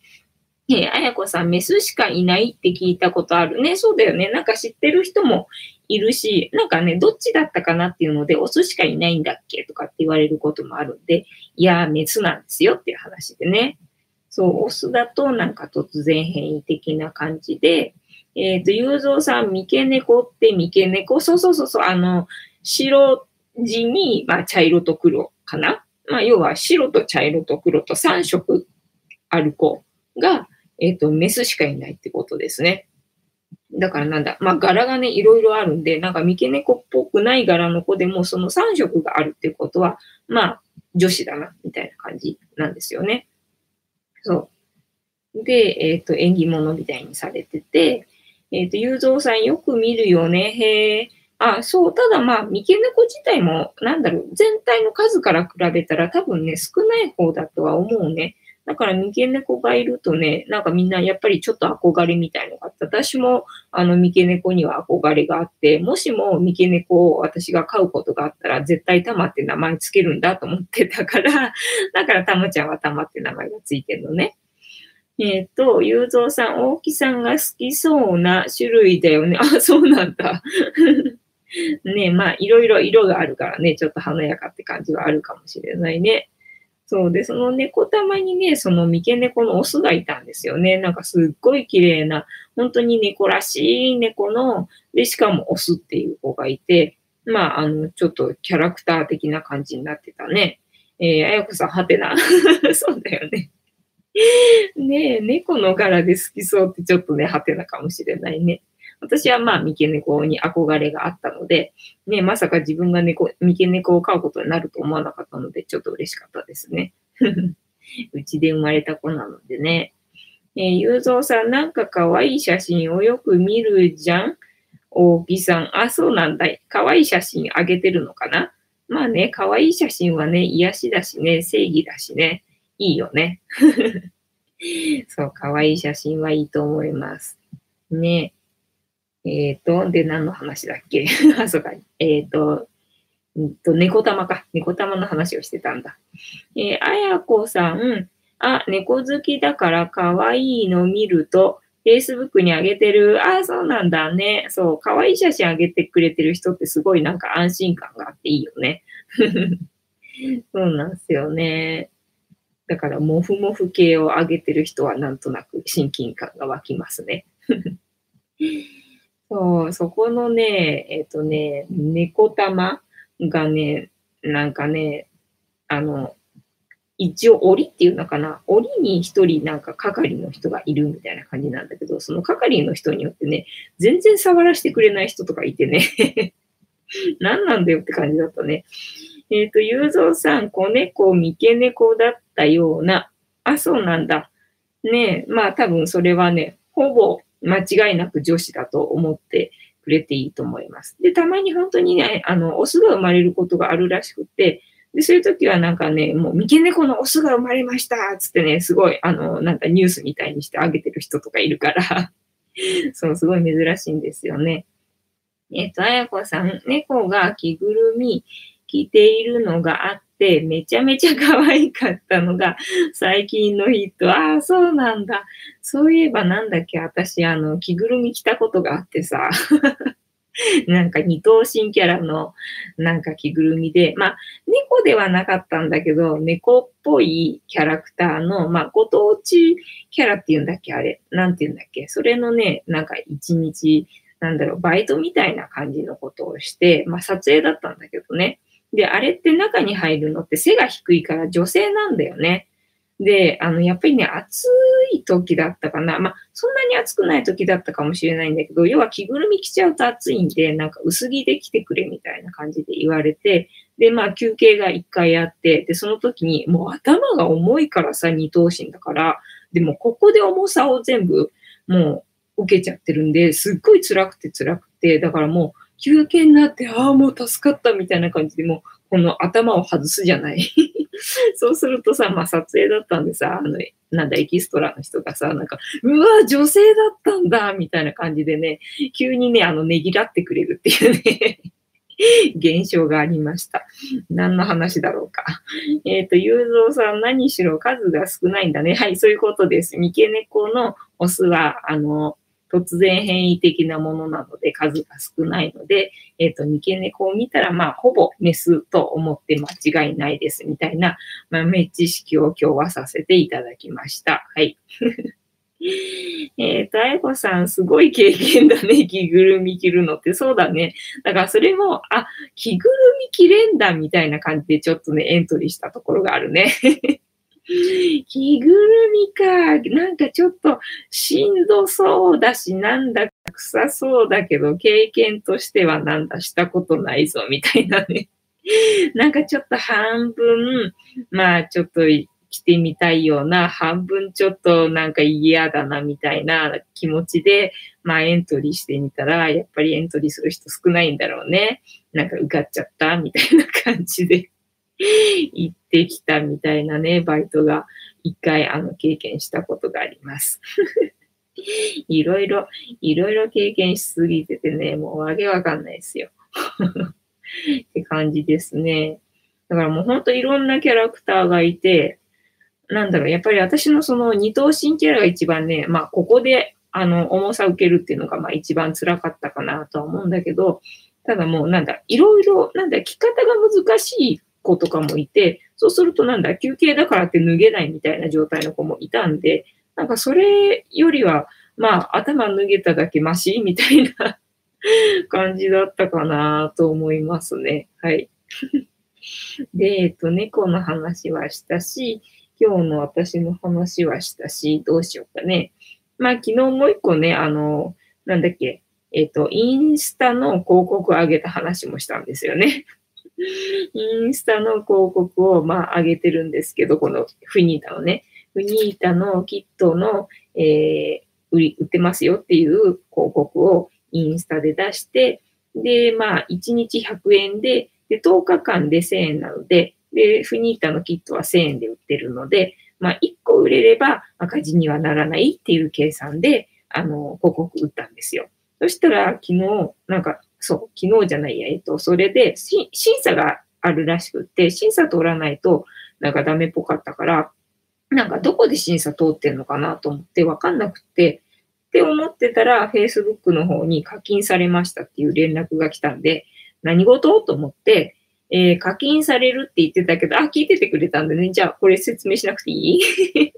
えあやこさん、メスしかいないって聞いたことあるね。そうだよね。なんか知ってる人もいるし、なんかね、どっちだったかなっていうので、オスしかいないんだっけとかって言われることもあるんで、いや、メスなんですよっていう話でね。そう、オスだとなんか突然変異的な感じで、えっ、ー、と、ゆうぞうさん、三毛猫って三毛猫、そうそうそうそう、あの、白地に、まあ、茶色と黒かな？まあ、要は白と茶色と黒と3色ある子が、えっ、ー、と、メスしかいないってことですね。だからなんだ、まあ柄がね、いろいろあるんで、なんか三毛猫っぽくない柄の子でもその3色があるってことは、まあ女子だな、みたいな感じなんですよね。そう。で、えっ、ー、と、縁起物みたいにされてて、えっ、ー、と、雄三さんよく見るよね。へえ。あ、そう。ただまあ、三毛猫自体も、なんだろう、全体の数から比べたら多分ね、少ない方だとは思うね。だから三毛猫がいるとね、なんかみんなやっぱりちょっと憧れみたいのがあって、私もあの三毛猫には憧れがあって、もしも三毛猫を私が飼うことがあったら、絶対タマって名前つけるんだと思ってたから、[laughs] だからタマちゃんはタマって名前がついてるのね。えっ、ー、と、ゆうぞうさん、大木さんが好きそうな種類だよね。あ、そうなんだ。[laughs] ねまあ、いろいろ色があるからね、ちょっと華やかって感じはあるかもしれないね。そうで、その猫玉にね、その三毛猫のオスがいたんですよね。なんかすっごい綺麗な、本当に猫らしい猫の、で、しかもオスっていう子がいて、まあ、あの、ちょっとキャラクター的な感じになってたね。えー、あやこさん、はてな。[laughs] そうだよね。ねえ、猫の柄で好きそうってちょっとね、はてなかもしれないね。私はまあ、三毛猫に憧れがあったので、ね、まさか自分が猫、三毛猫を飼うことになると思わなかったので、ちょっと嬉しかったですね。[laughs] うちで生まれた子なのでね。えー、ゆうぞうさん、なんか可愛い写真をよく見るじゃん？大木さん、あ、そうなんだ。可愛い写真あげてるのかな？まあね、可愛い写真はね、癒しだしね、正義だしね、いいよね。[laughs] そう、可愛い写真はいいと思います。ね。えっ、ー、と、で、何の話だっけ？[laughs] あ、そうか。えっ、ー、と、んと、猫玉か。猫玉の話をしてたんだ。えー、あやこさん、あ、猫好きだから可愛いの見ると、Facebook に上げてる。あ、そうなんだね。そう、可愛い写真上げてくれてる人ってすごいなんか安心感があっていいよね。[laughs] そうなんですよね。だから、モフモフ系を上げてる人はなんとなく親近感が湧きますね。[laughs] そう、そこのね、えっ、とね、猫玉がね、なんかね、あの、一応檻っていうのかな、檻に一人なんか係の人がいるみたいな感じなんだけど、その係の人によってね、全然触らせてくれない人とかいてね [laughs] 何なんだよって感じだったね。えっ、ー、と、ゆうぞうさん、子猫、三毛猫だったような、あ、そうなんだ。ねまあ多分それはね、ほぼ間違いなく女子だと思ってくれていいと思います。で、たまに本当にね、あの、オスが生まれることがあるらしくて、で、そういう時はなんかね、もう三毛猫のオスが生まれましたつってね、すごい、あの、なんかニュースみたいにしてあげてる人とかいるから [laughs] そう、すごい珍しいんですよね。えっ、と、あやこさん、猫が着ぐるみ着ているのがあって、めちゃめちゃ可愛かったのが最近のヒット。ああ、そうなんだ。そういえばなんだっけ、私、あの、着ぐるみ着たことがあってさ。[laughs] なんか二頭身キャラのなんか着ぐるみで、まあ、猫ではなかったんだけど、猫っぽいキャラクターの、まあ、ご当地キャラっていうんだっけ？あれ。なんていうんだっけ？それのね、なんか一日、なんだろう、バイトみたいな感じのことをして、まあ、撮影だったんだけどね。で、あれって中に入るのって背が低いから女性なんだよね。で、あの、やっぱりね、暑い時だったかな。まあ、そんなに暑くない時だったかもしれないんだけど、要は着ぐるみ着ちゃうと暑いんで、なんか薄着で着てくれみたいな感じで言われて、で、まあ、休憩が一回あって、で、その時に、もう頭が重いからさ、二頭身だから、でもここで重さを全部、もう、受けちゃってるんで、すっごい辛くて辛くて、だからもう、休憩になって、ああ、もう助かったみたいな感じで、もう、この頭を外すじゃない [laughs] そうするとさ、まあ撮影だったんでさ、あの、なんだ、エキストラの人がさ、なんか、うわ、女性だったんだ、みたいな感じでね、急にね、あの、ねぎらってくれるっていうね [laughs] 現象がありました。何の話だろうか。えっ、ー、と、ゆうぞうさん、何しろ数が少ないんだね。はい、そういうことです。三毛猫のオスは、あの、突然変異的なものなので数が少ないので、えっ、ー、と、三毛猫を見たら、まあ、ほぼメスと思って間違いないですみたいな豆知識を今日はさせていただきました。はい。[laughs] えっと、あやこさん、すごい経験だね。着ぐるみ着るのって。そうだね。だからそれも、あ、着ぐるみ着れんだみたいな感じでちょっとね、エントリーしたところがあるね。着ぐるみか。なんかちょっとしんどそうだし、なんだか臭そうだけど、経験としてはなんだしたことないぞ、みたいなね。[laughs] なんかちょっと半分、まあちょっと着てみたいような、半分ちょっとなんか嫌だなみたいな気持ちで、まあエントリーしてみたら、やっぱりエントリーする人少ないんだろうね。なんか受かっちゃったみたいな感じで行 [laughs] てきたみたいなね、バイトが一回あの経験したことがあります。[laughs] いろいろ、いろいろ経験しすぎててね、もうわけわかんないですよ。って感じですね。だからもうほんといろんなキャラクターがいて、なんだろう、やっぱり私のその二頭身キャラが一番ね、まあここであの重さを受けるっていうのがまあ一番辛かったかなとは思うんだけど、ただもうなんだ、いろいろ、なんだ、着方が難しい子とかもいて、そうするとなんだ、休憩だからって脱げないみたいな状態の子もいたんで、なんかそれよりは、まあ頭脱げただけマシみたいな [laughs] 感じだったかなと思いますね。はい。[laughs] で、えっと、猫の話はしたし、今日の私の話はしたし、どうしようかね。まあ、昨日もう一個ね、あの、なんだっけ、えっ、と、インスタの広告を上げた話もしたんですよね。インスタの広告を、まあ、上げてるんですけど、このフニータのね、フニータのキットの、えー、売り、売ってますよっていう広告をインスタで出して、で、まあ、1日100円で、で、10日間で1000円なので、で、フニータのキットは1000円で売ってるので、まあ、1個売れれば赤字にはならないっていう計算で、あの、広告売ったんですよ。そしたら、昨日、なんか、そう、昨日じゃないや、えっと、それで、審査があるらしくって、審査通らないと、なんかダメっぽかったから、なんかどこで審査通ってんのかなと思ってわかんなくて、って思ってたら、Facebook の方に課金されましたっていう連絡が来たんで、何事？と思って、えー、課金されるって言ってたけど、あ、聞いててくれたんでね。じゃあ、これ説明しなくていい？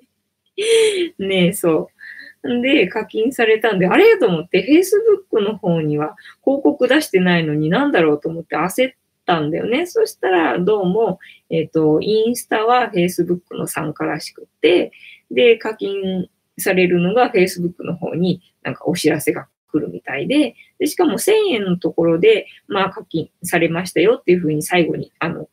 [laughs] ねえ、そう。で、課金されたんで、あれ？と思って、Facebook の方には広告出してないのになんだろうと思って焦ったんだよね。そしたら、どうも、えっ、ー、と、インスタは Facebook の参加らしくて、で、課金されるのが Facebook の方になんかお知らせが来るみたいで、でしかも1000円のところで、まあ課金されましたよっていうふうに最後に、あの、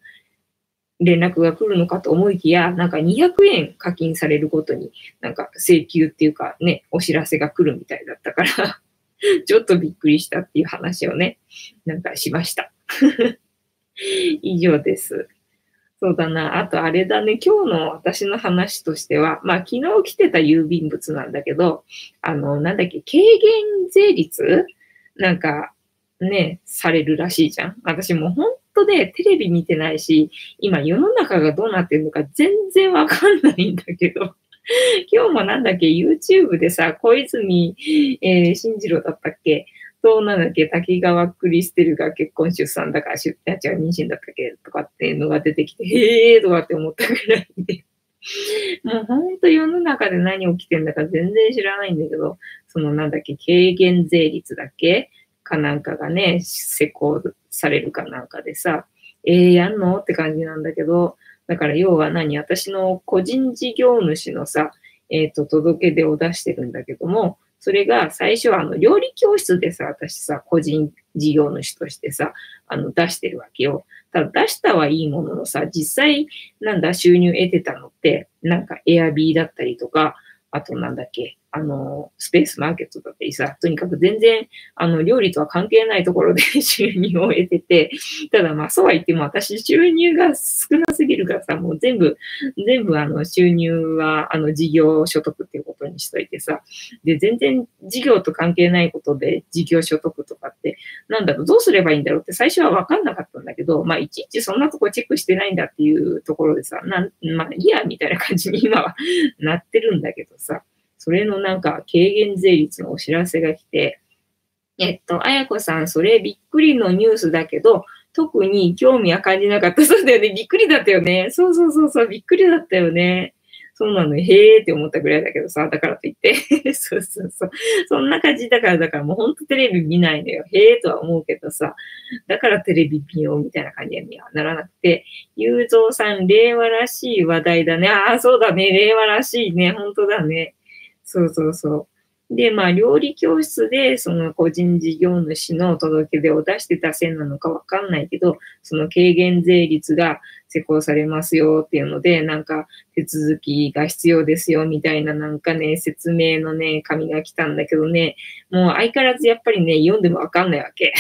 連絡が来るのかと思いきや、なんか200円課金されるごとに、なんか請求っていうかね、お知らせが来るみたいだったから [laughs] ちょっとびっくりしたっていう話をね、なんかしました [laughs] 以上です。そうだな。あとあれだね。今日の私の話としては、まあ昨日来てた郵便物なんだけど、あの、なんだっけ、軽減税率？なんか、ね、されるらしいじゃん。私も本当でテレビ見てないし、今世の中がどうなってるのか全然わかんないんだけど、[laughs] 今日もなんだっけ、YouTube でさ、小泉、えー、進次郎だったっけ？と、なんだっけ、滝川クリステルが結婚出産だから出、や違う、妊娠だったっけ？とかっていうのが出てきて、へーとかって思ったぐらいで。[laughs] もう本当世の中で何起きてんだか全然知らないんだけど、そのなんだっけ、軽減税率だっけ？かなんかがね、施行されるかなんかでさ、えー、やんの？って感じなんだけど、だから要は何？私の個人事業主のさ、えっ、ー、と、届け出を出してるんだけども、それが最初はあの料理教室でさ、私さ、個人事業主としてさ、あの出してるわけよ。ただ出したはいいもののさ、実際なんだ収入得てたのって、なんかエアビーだったりとか、あとなんだっけ、あの、スペースマーケットだったりさ、とにかく全然、あの、料理とは関係ないところで [laughs] 収入を得てて、ただまあそうは言っても私収入が少なすぎるからさ、もう全部、全部あの収入はあの事業所得っていうことにしといてさ、で、全然事業と関係ないことで事業所得とかって、なんだろう、どうすればいいんだろうって最初はわかんなかったんだけど、まあいちいちそんなとこチェックしてないんだっていうところでさ、なん、まあいいや、みたいな感じに今はなってるんだけどさ、それのなんか軽減税率のお知らせが来て、えっと、あやこさん、それびっくりのニュースだけど、特に興味は感じなかった。そうだよね。びっくりだったよね。そうそうそうそう、びっくりだったよね。そうなの、へーって思ったぐらいだけどさ、だからといって。[laughs] そうそうそう。そんな感じだから、だからもうほんとテレビ見ないのよ。へーとは思うけどさ、だからテレビ見ようみたいな感じにはならなくて、ゆうぞうさん、令和らしい話題だね。ああ、そうだね。令和らしいね。ほんとだね。そうそうそう。で、まあ、料理教室で、その個人事業主の届け出を出してたせいなのかわかんないけど、その軽減税率が施行されますよっていうので、なんか手続きが必要ですよみたいななんかね、説明のね、紙が来たんだけどね、もう相変わらずやっぱりね、読んでもわかんないわけ。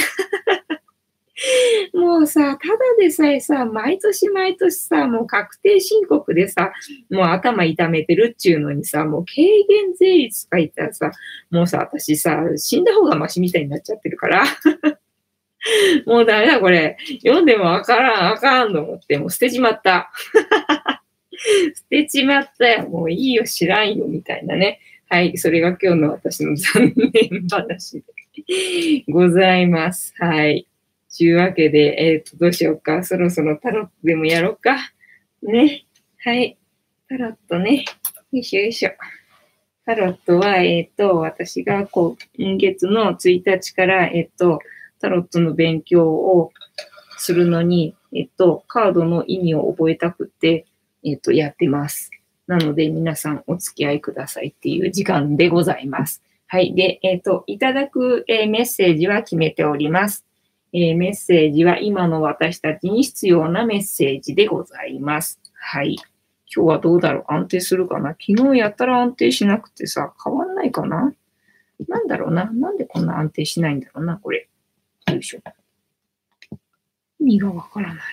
[laughs] もうさ、ただでさえさ、毎年毎年さ、もう確定申告でさ、もう頭痛めてるっちゅうのにさ、もう軽減税率とか言ったらさ、もうさ、私さ、死んだ方がマシみたいになっちゃってるから。[laughs] もうダメだ、これ。読んでもわからん、あかんと思って、もう捨てちまった。[laughs] 捨てちまったよ。もういいよ、知らんよ、みたいなね。はい、それが今日の私の残念話でございます。はい。ちゅうわけで、えっ、ー、と、どうしようか。そろそろタロットでもやろうか。ね。はい。タロットね。よいしょよいしょ。タロットは、えっ、ー、と、私がこう、今月の1日から、えっ、ー、と、タロットの勉強をするのに、えっと、カードの意味を覚えたくて、えっと、やってます。なので、皆さんお付き合いくださいっていう時間でございます。はい。で、えっと、いただく、えメッセージは決めております。えー、メッセージは今の私たちに必要なメッセージでございます。はい。今日はどうだろう？安定するかな？昨日やったら安定しなくてさ、変わんないかな？なんだろうな？なんでこんな安定しないんだろうな？これ。よいしょ。意味がわからない。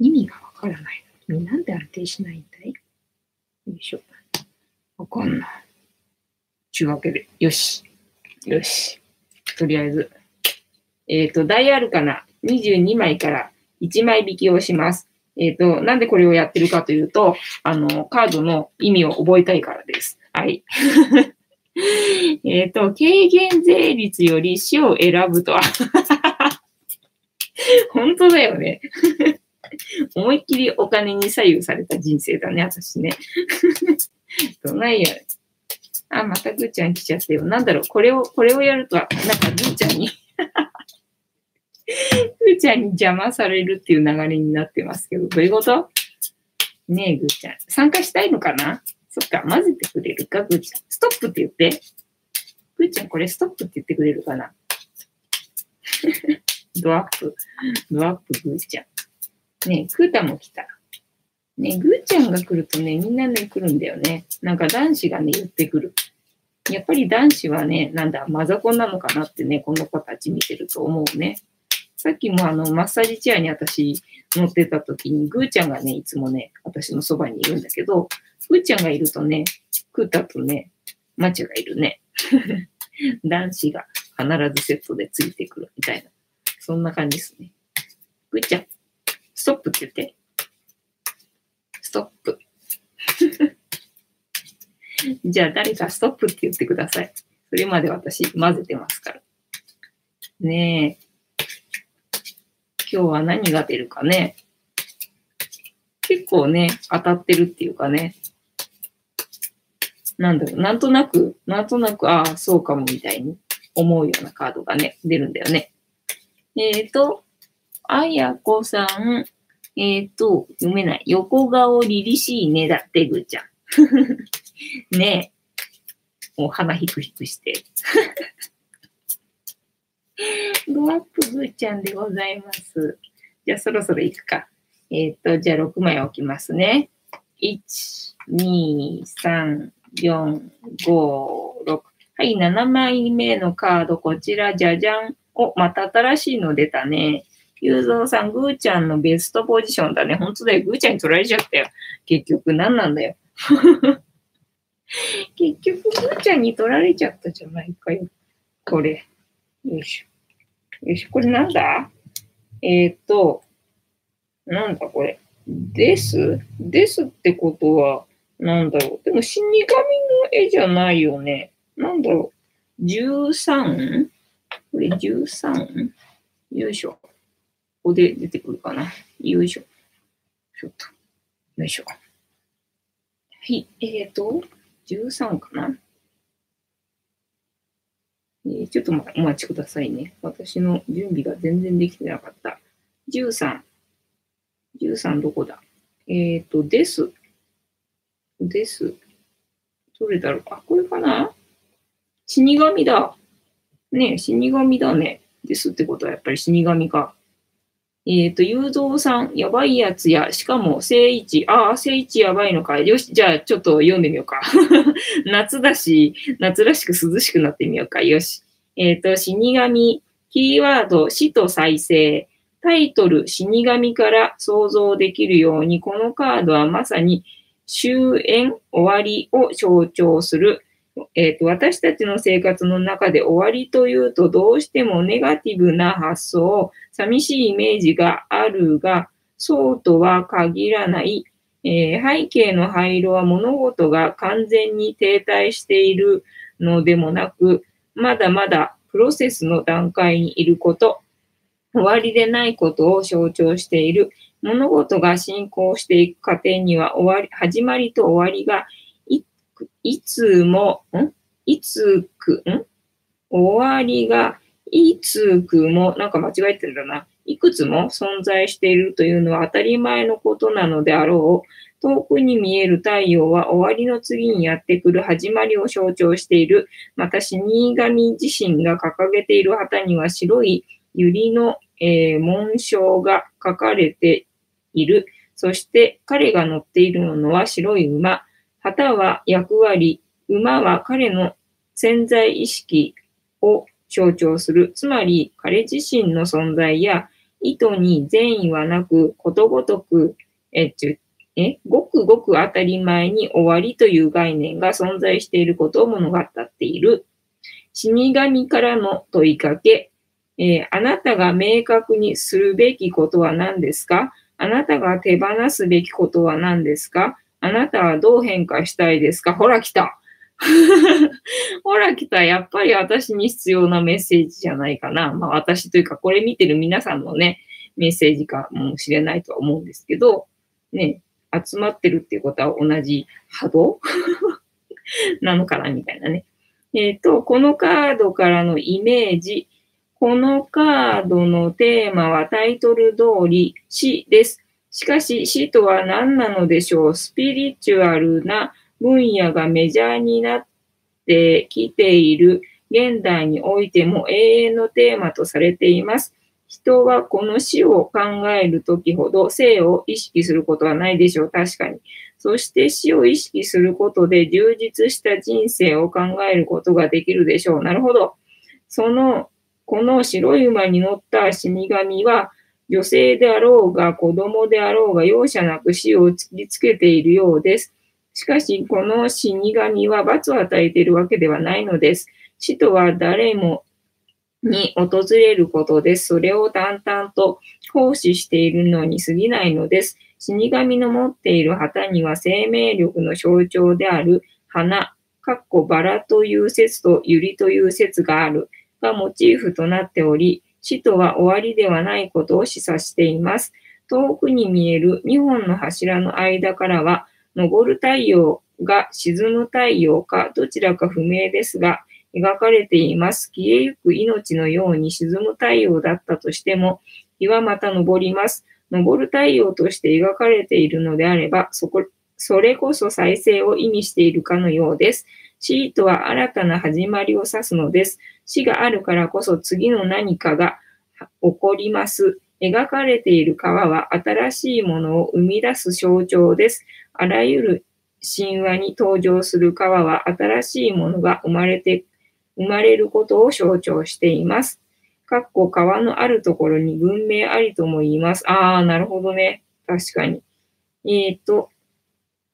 意味がわからない。なんで安定しないんだい？よいしょ。わかんない。ちゅうわけで、よし。よし。とりあえず、えっ、ー、と、ダイアルカナ22枚から1枚引きをします。えっ、ー、と、なんでこれをやってるかというと、あの、カードの意味を覚えたいからです。はい。[laughs] えっと、軽減税率より死を選ぶとは [laughs] 本当だよね [laughs] 思いっきりお金に左右された人生だね、私ね。どないや。あ、またぐーちゃん来ちゃったよ。なんだろう、これを、これをやるとは、なんかぐーちゃんに [laughs] ぐーちゃんに邪魔されるっていう流れになってますけど、どういうこと？ねえ、ぐーちゃん。参加したいのかな？そっか、混ぜてくれるか、ぐーちゃん。ストップって言って。ぐーちゃん、これストップって言ってくれるかな？[laughs] ドアップ、ドアップぐーちゃん。ねえ、クータも来た。ねぐーちゃんが来るとね、みんなね、来るんだよね。なんか男子がね、言ってくる。やっぱり男子はね、なんだ、マザコンなのかなってね、この子たち見てると思うね。さっきもあの、マッサージチェアに私乗ってた時に、ぐーちゃんがね、いつもね、私のそばにいるんだけど、ぐーちゃんがいるとね、クータとね、マチャがいるね。[laughs] 男子が必ずセットでついてくるみたいな。そんな感じですね。ぐーちゃん、ストップって言って。ストップ。[laughs] じゃあ誰かストップって言ってください。それまで私混ぜてますから。ねえ。今日は何が出るかね。結構ね、当たってるっていうかね。なんだろう、なんとなく、なんとなく、ああ、そうかもみたいに思うようなカードがね、出るんだよね。えっ、ー、と、あやこさん、えっ、ー、と、読めない。横顔凛々しいねだって、ぐちゃん。[laughs] ねえ。もう鼻ひくひくして。ドアップブーちゃんでございます。じゃあそろそろ行くか。えっ、ー、と、じゃあ6枚置きますね。1、2、3、4、5、6。はい、7枚目のカード、こちら、じゃじゃん。お、また新しいの出たね。ゆうぞうさん、ぐーちゃんのベストポジションだね。ほんとだよ。ぐーちゃんに取られちゃったよ。結局、何なんだよ。[laughs] 結局、ぐーちゃんに取られちゃったじゃないかよ。これ。よいしょ。よし、これなんだ？えっ、ー、と、なんだこれ？です？ですってことは、なんだろう？でも死神の絵じゃないよね。なんだろう？13? これ 13? よいしょ。ここで出てくるかな？よいしょ。ちょっと。よいしょ。はい。えっ、ー、と、13かな？え、ちょっと、お待ちくださいね。私の準備が全然できてなかった。13。13どこだ？えっ、ー、と、です。です。どれだろう？あ、これかな？死神だ。ね死神だね。ですってことはやっぱり死神か。えっ、ー、と、雄三さん、やばいやつや、しかも、聖一、ああ、聖一やばいのか。よし、じゃあ、ちょっと読んでみようか。[laughs] 夏だし、夏らしく涼しくなってみようか。よし。えっ、ー、と、死神、キーワード、死と再生。タイトル、死神から想像できるように、このカードはまさに終焉、終わりを象徴する。え、ー、と、私たちの生活の中で終わりというと、どうしてもネガティブな発想、寂しいイメージがあるが、そうとは限らない。えー、背景の灰色は物事が完全に停滞しているのでもなく、まだまだプロセスの段階にいること、終わりでないことを象徴している。物事が進行していく過程には終わり、始まりと終わりがい、つも、ん？いつく、ん？終わりがいつくも、なんか間違えてるんだな。いくつも存在しているというのは当たり前のことなのであろう。遠くに見える太陽は終わりの次にやってくる始まりを象徴している。また死神自身が掲げている旗には白い百合の、えー、紋章が書かれている。そして彼が乗っているのは白い馬。旗は役割。馬は彼の潜在意識を象徴する。つまり彼自身の存在や意図に善意はなく、ことごとく、え、ちえ、ごくごく当たり前に終わりという概念が存在していることを物語っている。死神からの問いかけ、えー、あなたが明確にするべきことは何ですか？あなたが手放すべきことは何ですか？あなたはどう変化したいですか？ほら来た [laughs] ほら来た。やっぱり私に必要なメッセージじゃないかな。まあ私というかこれ見てる皆さんのね、メッセージかもしれないとは思うんですけど、ね、集まってるっていうことは同じ波動？[laughs] なのかなみたいなね。えっ、ー、と、このカードからのイメージ、このカードのテーマはタイトル通り死です。しかし死とは何なのでしょうスピリチュアルな分野がメジャーになってきている現代においても永遠のテーマとされています。人はこの死を考えるときほど生を意識することはないでしょう。確かに。そして死を意識することで充実した人生を考えることができるでしょう。なるほど。そのこの白い馬に乗った死神は、女性であろうが子供であろうが容赦なく死を突きつけているようです。しかし、この死神は罰を与えているわけではないのです。死とは誰もに訪れることです。それを淡々と奉仕しているのに過ぎないのです。死神の持っている旗には生命力の象徴である花、かっこバラという説とユリという説があるがモチーフとなっており、死とは終わりではないことを示唆しています。遠くに見える2本の柱の間からは、昇る太陽が沈む太陽かどちらか不明ですが、描かれています。消えゆく命のように沈む太陽だったとしても、日はまた昇ります。昇る太陽として描かれているのであれば、そこ、それこそ再生を意味しているかのようです。死とは新たな始まりを指すのです。死があるからこそ次の何かが起こります。描かれている川は新しいものを生み出す象徴です。あらゆる神話に登場する川は新しいものが生まれて、生まれることを象徴しています。かっこ川のあるところに文明ありとも言います。ああ、なるほどね。確かに。えっ、ー、と、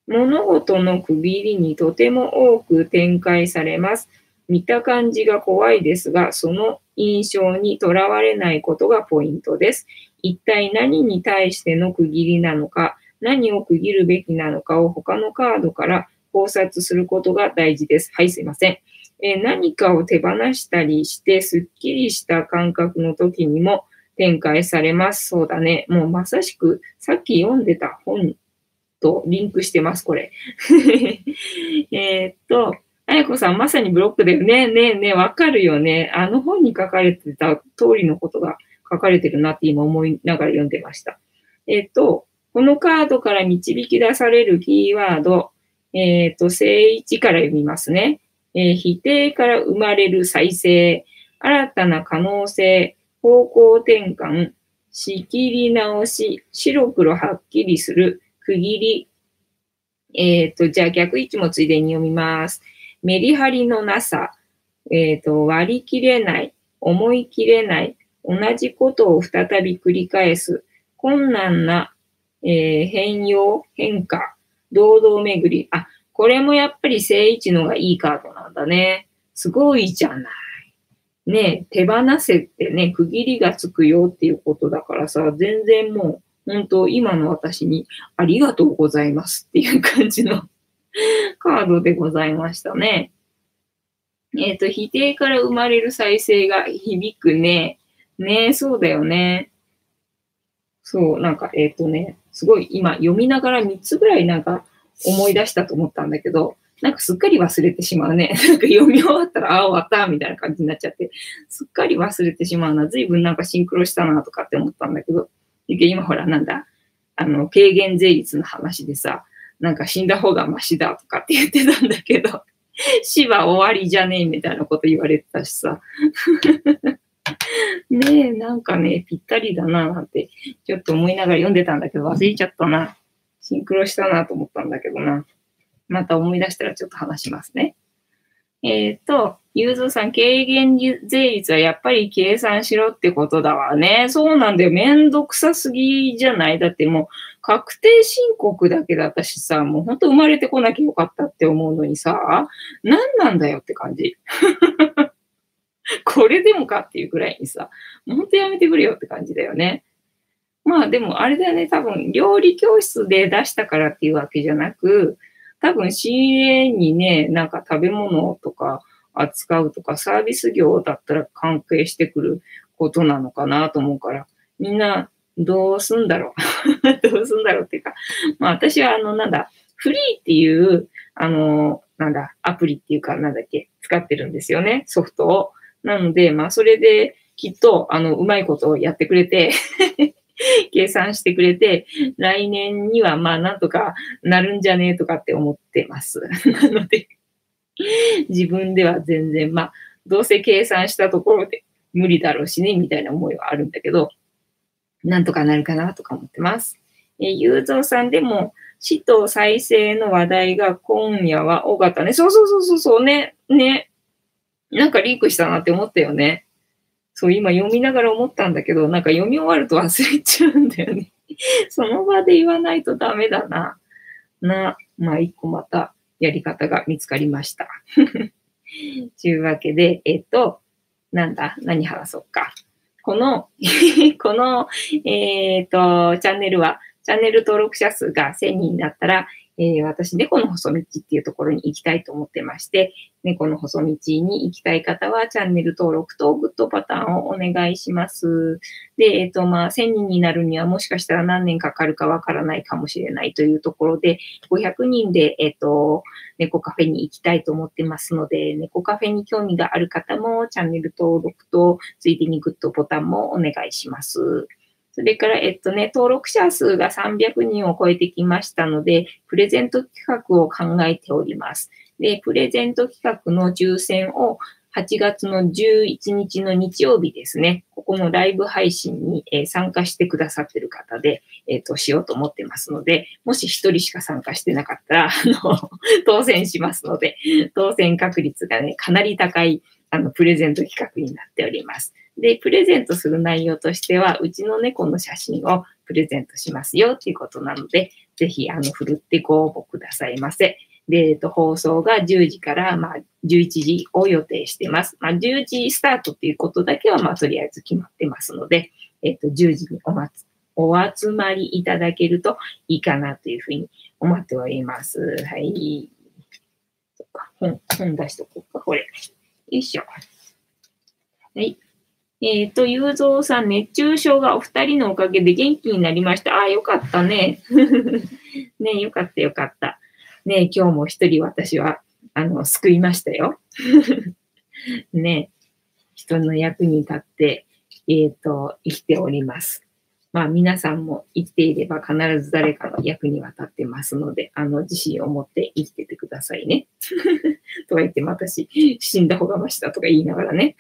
物事の区切りにとても多く展開されます。見た感じが怖いですが、その印象にとらわれないことがポイントです。一体何に対しての区切りなのか、何を区切るべきなのかを他のカードから考察することが大事です。はい、すいません。え、何かを手放したりして、すっきりした感覚の時にも展開されます。そうだね。もうまさしくさっき読んでた本とリンクしてます、これ。[laughs] えっと、あやこさん、まさにブロックだよね。ねえねえ、わかるよね。あの本に書かれてた通りのことが書かれてるなって今思いながら読んでました。えっと、このカードから導き出されるキーワード、えっ、と、正位置から読みますね。えー、否定から生まれる再生、新たな可能性、方向転換、仕切り直し、白黒はっきりする、区切り。えっ、ー、と、じゃあ逆位置もついでに読みます。メリハリのなさ、えっ、ー、と、割り切れない、思い切れない、同じことを再び繰り返す、困難な、えー、変容、変化、堂々巡り。あ、これもやっぱり正位置のがいいカードなんだね。すごいじゃない。ね手放せってね、区切りがつくよっていうことだからさ、全然もう、本当今の私にありがとうございますっていう感じの [laughs] カードでございましたね。えっ、ー、と、否定から生まれる再生が響くね。ねそうだよね。そう、なんか、えっ、ー、とね、すごい今読みながら3つぐらいなんか思い出したと思ったんだけど、なんかすっかり忘れてしまうね。[laughs] なんか読み終わったら、ああ、終わったみたいな感じになっちゃって、すっかり忘れてしまうな。随分なんかシンクロしたなとかって思ったんだけど、今ほら、なんだ、あの、軽減税率の話でさ、なんか死んだ方がマシだとかって言ってたんだけど、[laughs] 死は終わりじゃねえみたいなこと言われてたしさ。[laughs] ねえ、なんかね、ぴったりだななんて、ちょっと思いながら読んでたんだけど、忘れちゃったな。シンクロしたなと思ったんだけどな。また思い出したらちょっと話しますね。えっ、ー、と、ゆうぞうさん、軽減税率はやっぱり計算しろってことだわね。そうなんだよ。めんどくさすぎじゃない？だってもう、確定申告だけだったしさ、もうほんと生まれてこなきゃよかったって思うのにさ、何なんだよって感じ。[laughs] これでもかっていうくらいにさ、ほんとやめてくれよって感じだよね。まあでもあれだよね、多分料理教室で出したからっていうわけじゃなく、多分 CA にね、なんか食べ物とか扱うとかサービス業だったら関係してくることなのかなと思うから、みんなどうすんだろう？[laughs] どうすんだろうっていうか、まあ私はあのなんだ、フリーっていう、あの、なんだ、アプリっていうかなんだっけ、使ってるんですよね、ソフトを。なので、まあそれできっと、あの、うまいことをやってくれて [laughs] 計算してくれて、来年にはまあなんとかなるんじゃねえとかって思ってます。[laughs] なので、自分では全然、まあ、どうせ計算したところで無理だろうしね、みたいな思いはあるんだけど、なんとかなるかなとか思ってます。えゆうぞうさんでも、死と再生の話題が今夜は多かったね。そうそうそうそうそうね。ね。なんかリークしたなって思ったよね。そう、今読みながら思ったんだけど、なんか読み終わると忘れちゃうんだよね。[laughs] その場で言わないとダメだな。な、まあ一個またやり方が見つかりました。[laughs] というわけで、えっと、なんだ、何話そうか。この [laughs] この、えっ、と、チャンネルは、チャンネル登録者数が1000人だったら、えー、私、猫の細道っていうところに行きたいと思ってまして、猫の細道に行きたい方は、チャンネル登録とグッドパタンをお願いします。で、えっ、ー、と、まあ、1000人になるにはもしかしたら何年かかるかわからないかもしれないというところで、500人で、えっ、ー、と、猫カフェに行きたいと思ってますので、猫カフェに興味がある方も、チャンネル登録と、ついでにグッドボタンもお願いします。それから、えっとね、登録者数が300人を超えてきましたので、プレゼント企画を考えております。で、プレゼント企画の抽選を8月の11日の日曜日ですね、ここのライブ配信に、え参加してくださってる方で、えっ、と、しようと思ってますので、もし1人しか参加してなかったら、あの、[laughs] 当選しますので、当選確率がね、かなり高い、あの、プレゼント企画になっております。で、プレゼントする内容としては、うちの猫の写真をプレゼントしますよっていうことなので、ぜひ、あの、ふるってご応募くださいませ。で、えっと、放送が10時から、まあ、11時を予定してます。まあ、10時スタートっていうことだけは、まあ、とりあえず決まってますので、えっと、10時におまつ、お集まりいただけるといいかなというふうに思っております。はい。本、本出しとこうか、これ。よいしょ。はい。えっ、ー、と、ゆうぞうさん、熱中症がお二人のおかげで元気になりました。ああ、よかったね。[laughs] ねよかったよかった。ね今日も一人私は、あの、救いましたよ。[laughs] ね人の役に立って、えっ、ー、と、生きております。まあ皆さんも生きていれば必ず誰かの役に渡ってますので、あの自信を持って生きててくださいね。[laughs] とか言っても私、死んだ方がましだとか言いながらね。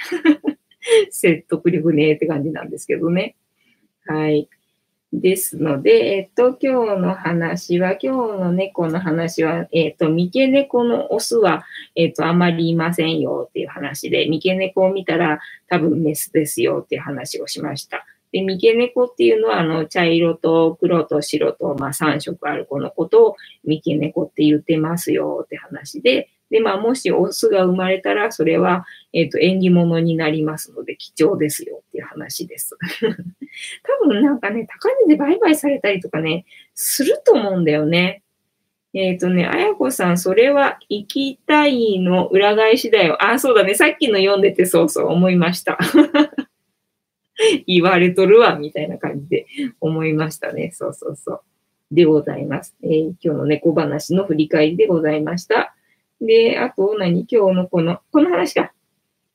[laughs] 説得力ねって感じなんですけどね。はい。ですので、えっと、今日の話は、今日の猫の話は、えっと、三毛猫のオスは、えっと、あまりいませんよっていう話で、三毛猫を見たら多分メスですよっていう話をしました。で、三毛猫っていうのは、あの、茶色と黒と白と、まあ、3色ある子のことを三毛猫って言ってますよって話で、で、まあ、もしオスが生まれたら、それは、えっ、ー、と、縁起物になりますので、貴重ですよっていう話です。[laughs] 多分なんかね、高値で売買されたりとかね、すると思うんだよね。えっ、ー、とね、あやこさん、それは行きたいの裏返しだよ。あ、そうだね。さっきの読んでてそうそう思いました。[laughs] 言われとるわ、みたいな感じで思いましたね。そうそうそう。でございます。えー、今日の猫話の振り返りでございました。で、あと何？今日のこの、この話か。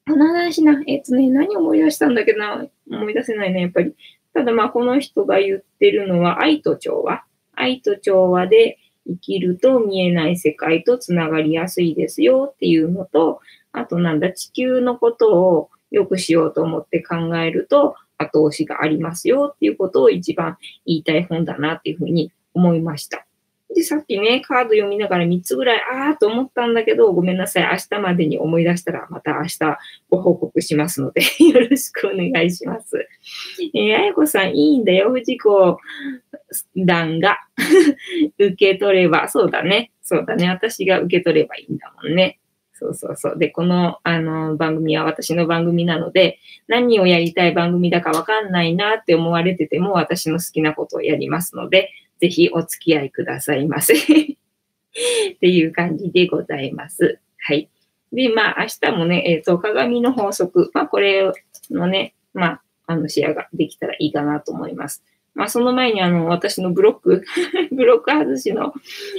この話な。えっとね、何思い出したんだけどな。思い出せないね、やっぱり。ただまあ、この人が言ってるのは、愛と調和。愛と調和で生きると見えない世界とつながりやすいですよっていうのと、あとなんだ、地球のことを良くしようと思って考えると、後押しがありますよっていうことを一番言いたい本だなっていうふうに思いました。で、さっきね、カード読みながら3つぐらい、ああと思ったんだけど、ごめんなさい。明日までに思い出したら、また明日ご報告しますので [laughs] よろしくお願いします。えー、あやこさん、いいんだよ。藤子団が受け取れば、そうだね。そうだね。私が受け取ればいいんだもんね。そうそうそう。で、この、あの、番組は私の番組なので、何をやりたい番組だかわかんないなって思われてても、私の好きなことをやりますので、ぜひお付き合いくださいませ [laughs] っていう感じでございます。はい。で、まあ、明日もね、えっ、ー、と、鏡の法則。まあ、これのね、まあ、あの、シェアができたらいいかなと思います。まあ、その前に、あの、私のブロック [laughs] ブロック外しの、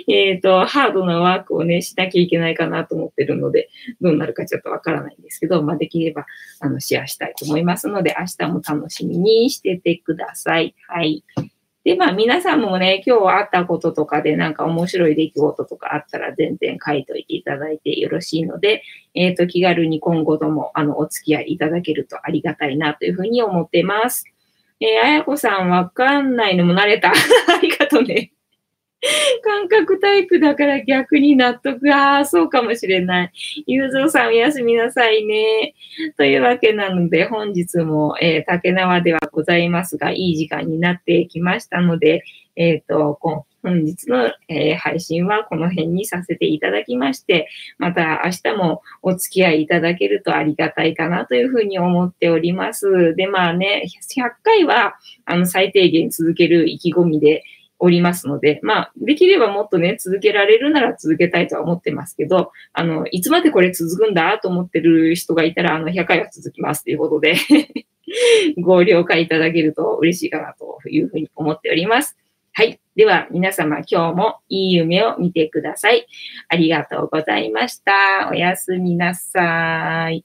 えっ、ー、と、ハードなワークをね、しなきゃいけないかなと思ってるので、どうなるかちょっとわからないんですけど、まあ、できれば、あの、シェアしたいと思いますので、明日も楽しみにしててください。はい。で、まあ皆さんもね、今日会ったこととかでなんか面白い出来事とかあったら全然書いといていただいてよろしいので、えっ、ー、と、気軽に今後ともあの、お付き合いいただけるとありがたいなというふうに思ってます。えー、あやこさんわかんないのも慣れた。[laughs] ありがとうね。感覚タイプだから逆に納得。ああ、そうかもしれない。ゆうぞうさんおやすみなさいね。というわけなので、本日も、えー、竹縄ではございますが、いい時間になってきましたので、えっ、ー、と、本日の、えー、配信はこの辺にさせていただきまして、また明日もお付き合いいただけるとありがたいかなというふうに思っております。で、まあね、100回は、あの、最低限続ける意気込みで、おりますので、まあ、できればもっとね、続けられるなら続けたいとは思ってますけど、あの、いつまでこれ続くんだと思ってる人がいたら、あの、100回は続きますということで [laughs] ご了解いただけると嬉しいかなというふうに思っております。はい。では、皆様今日もいい夢を見てください。ありがとうございました。おやすみなさい。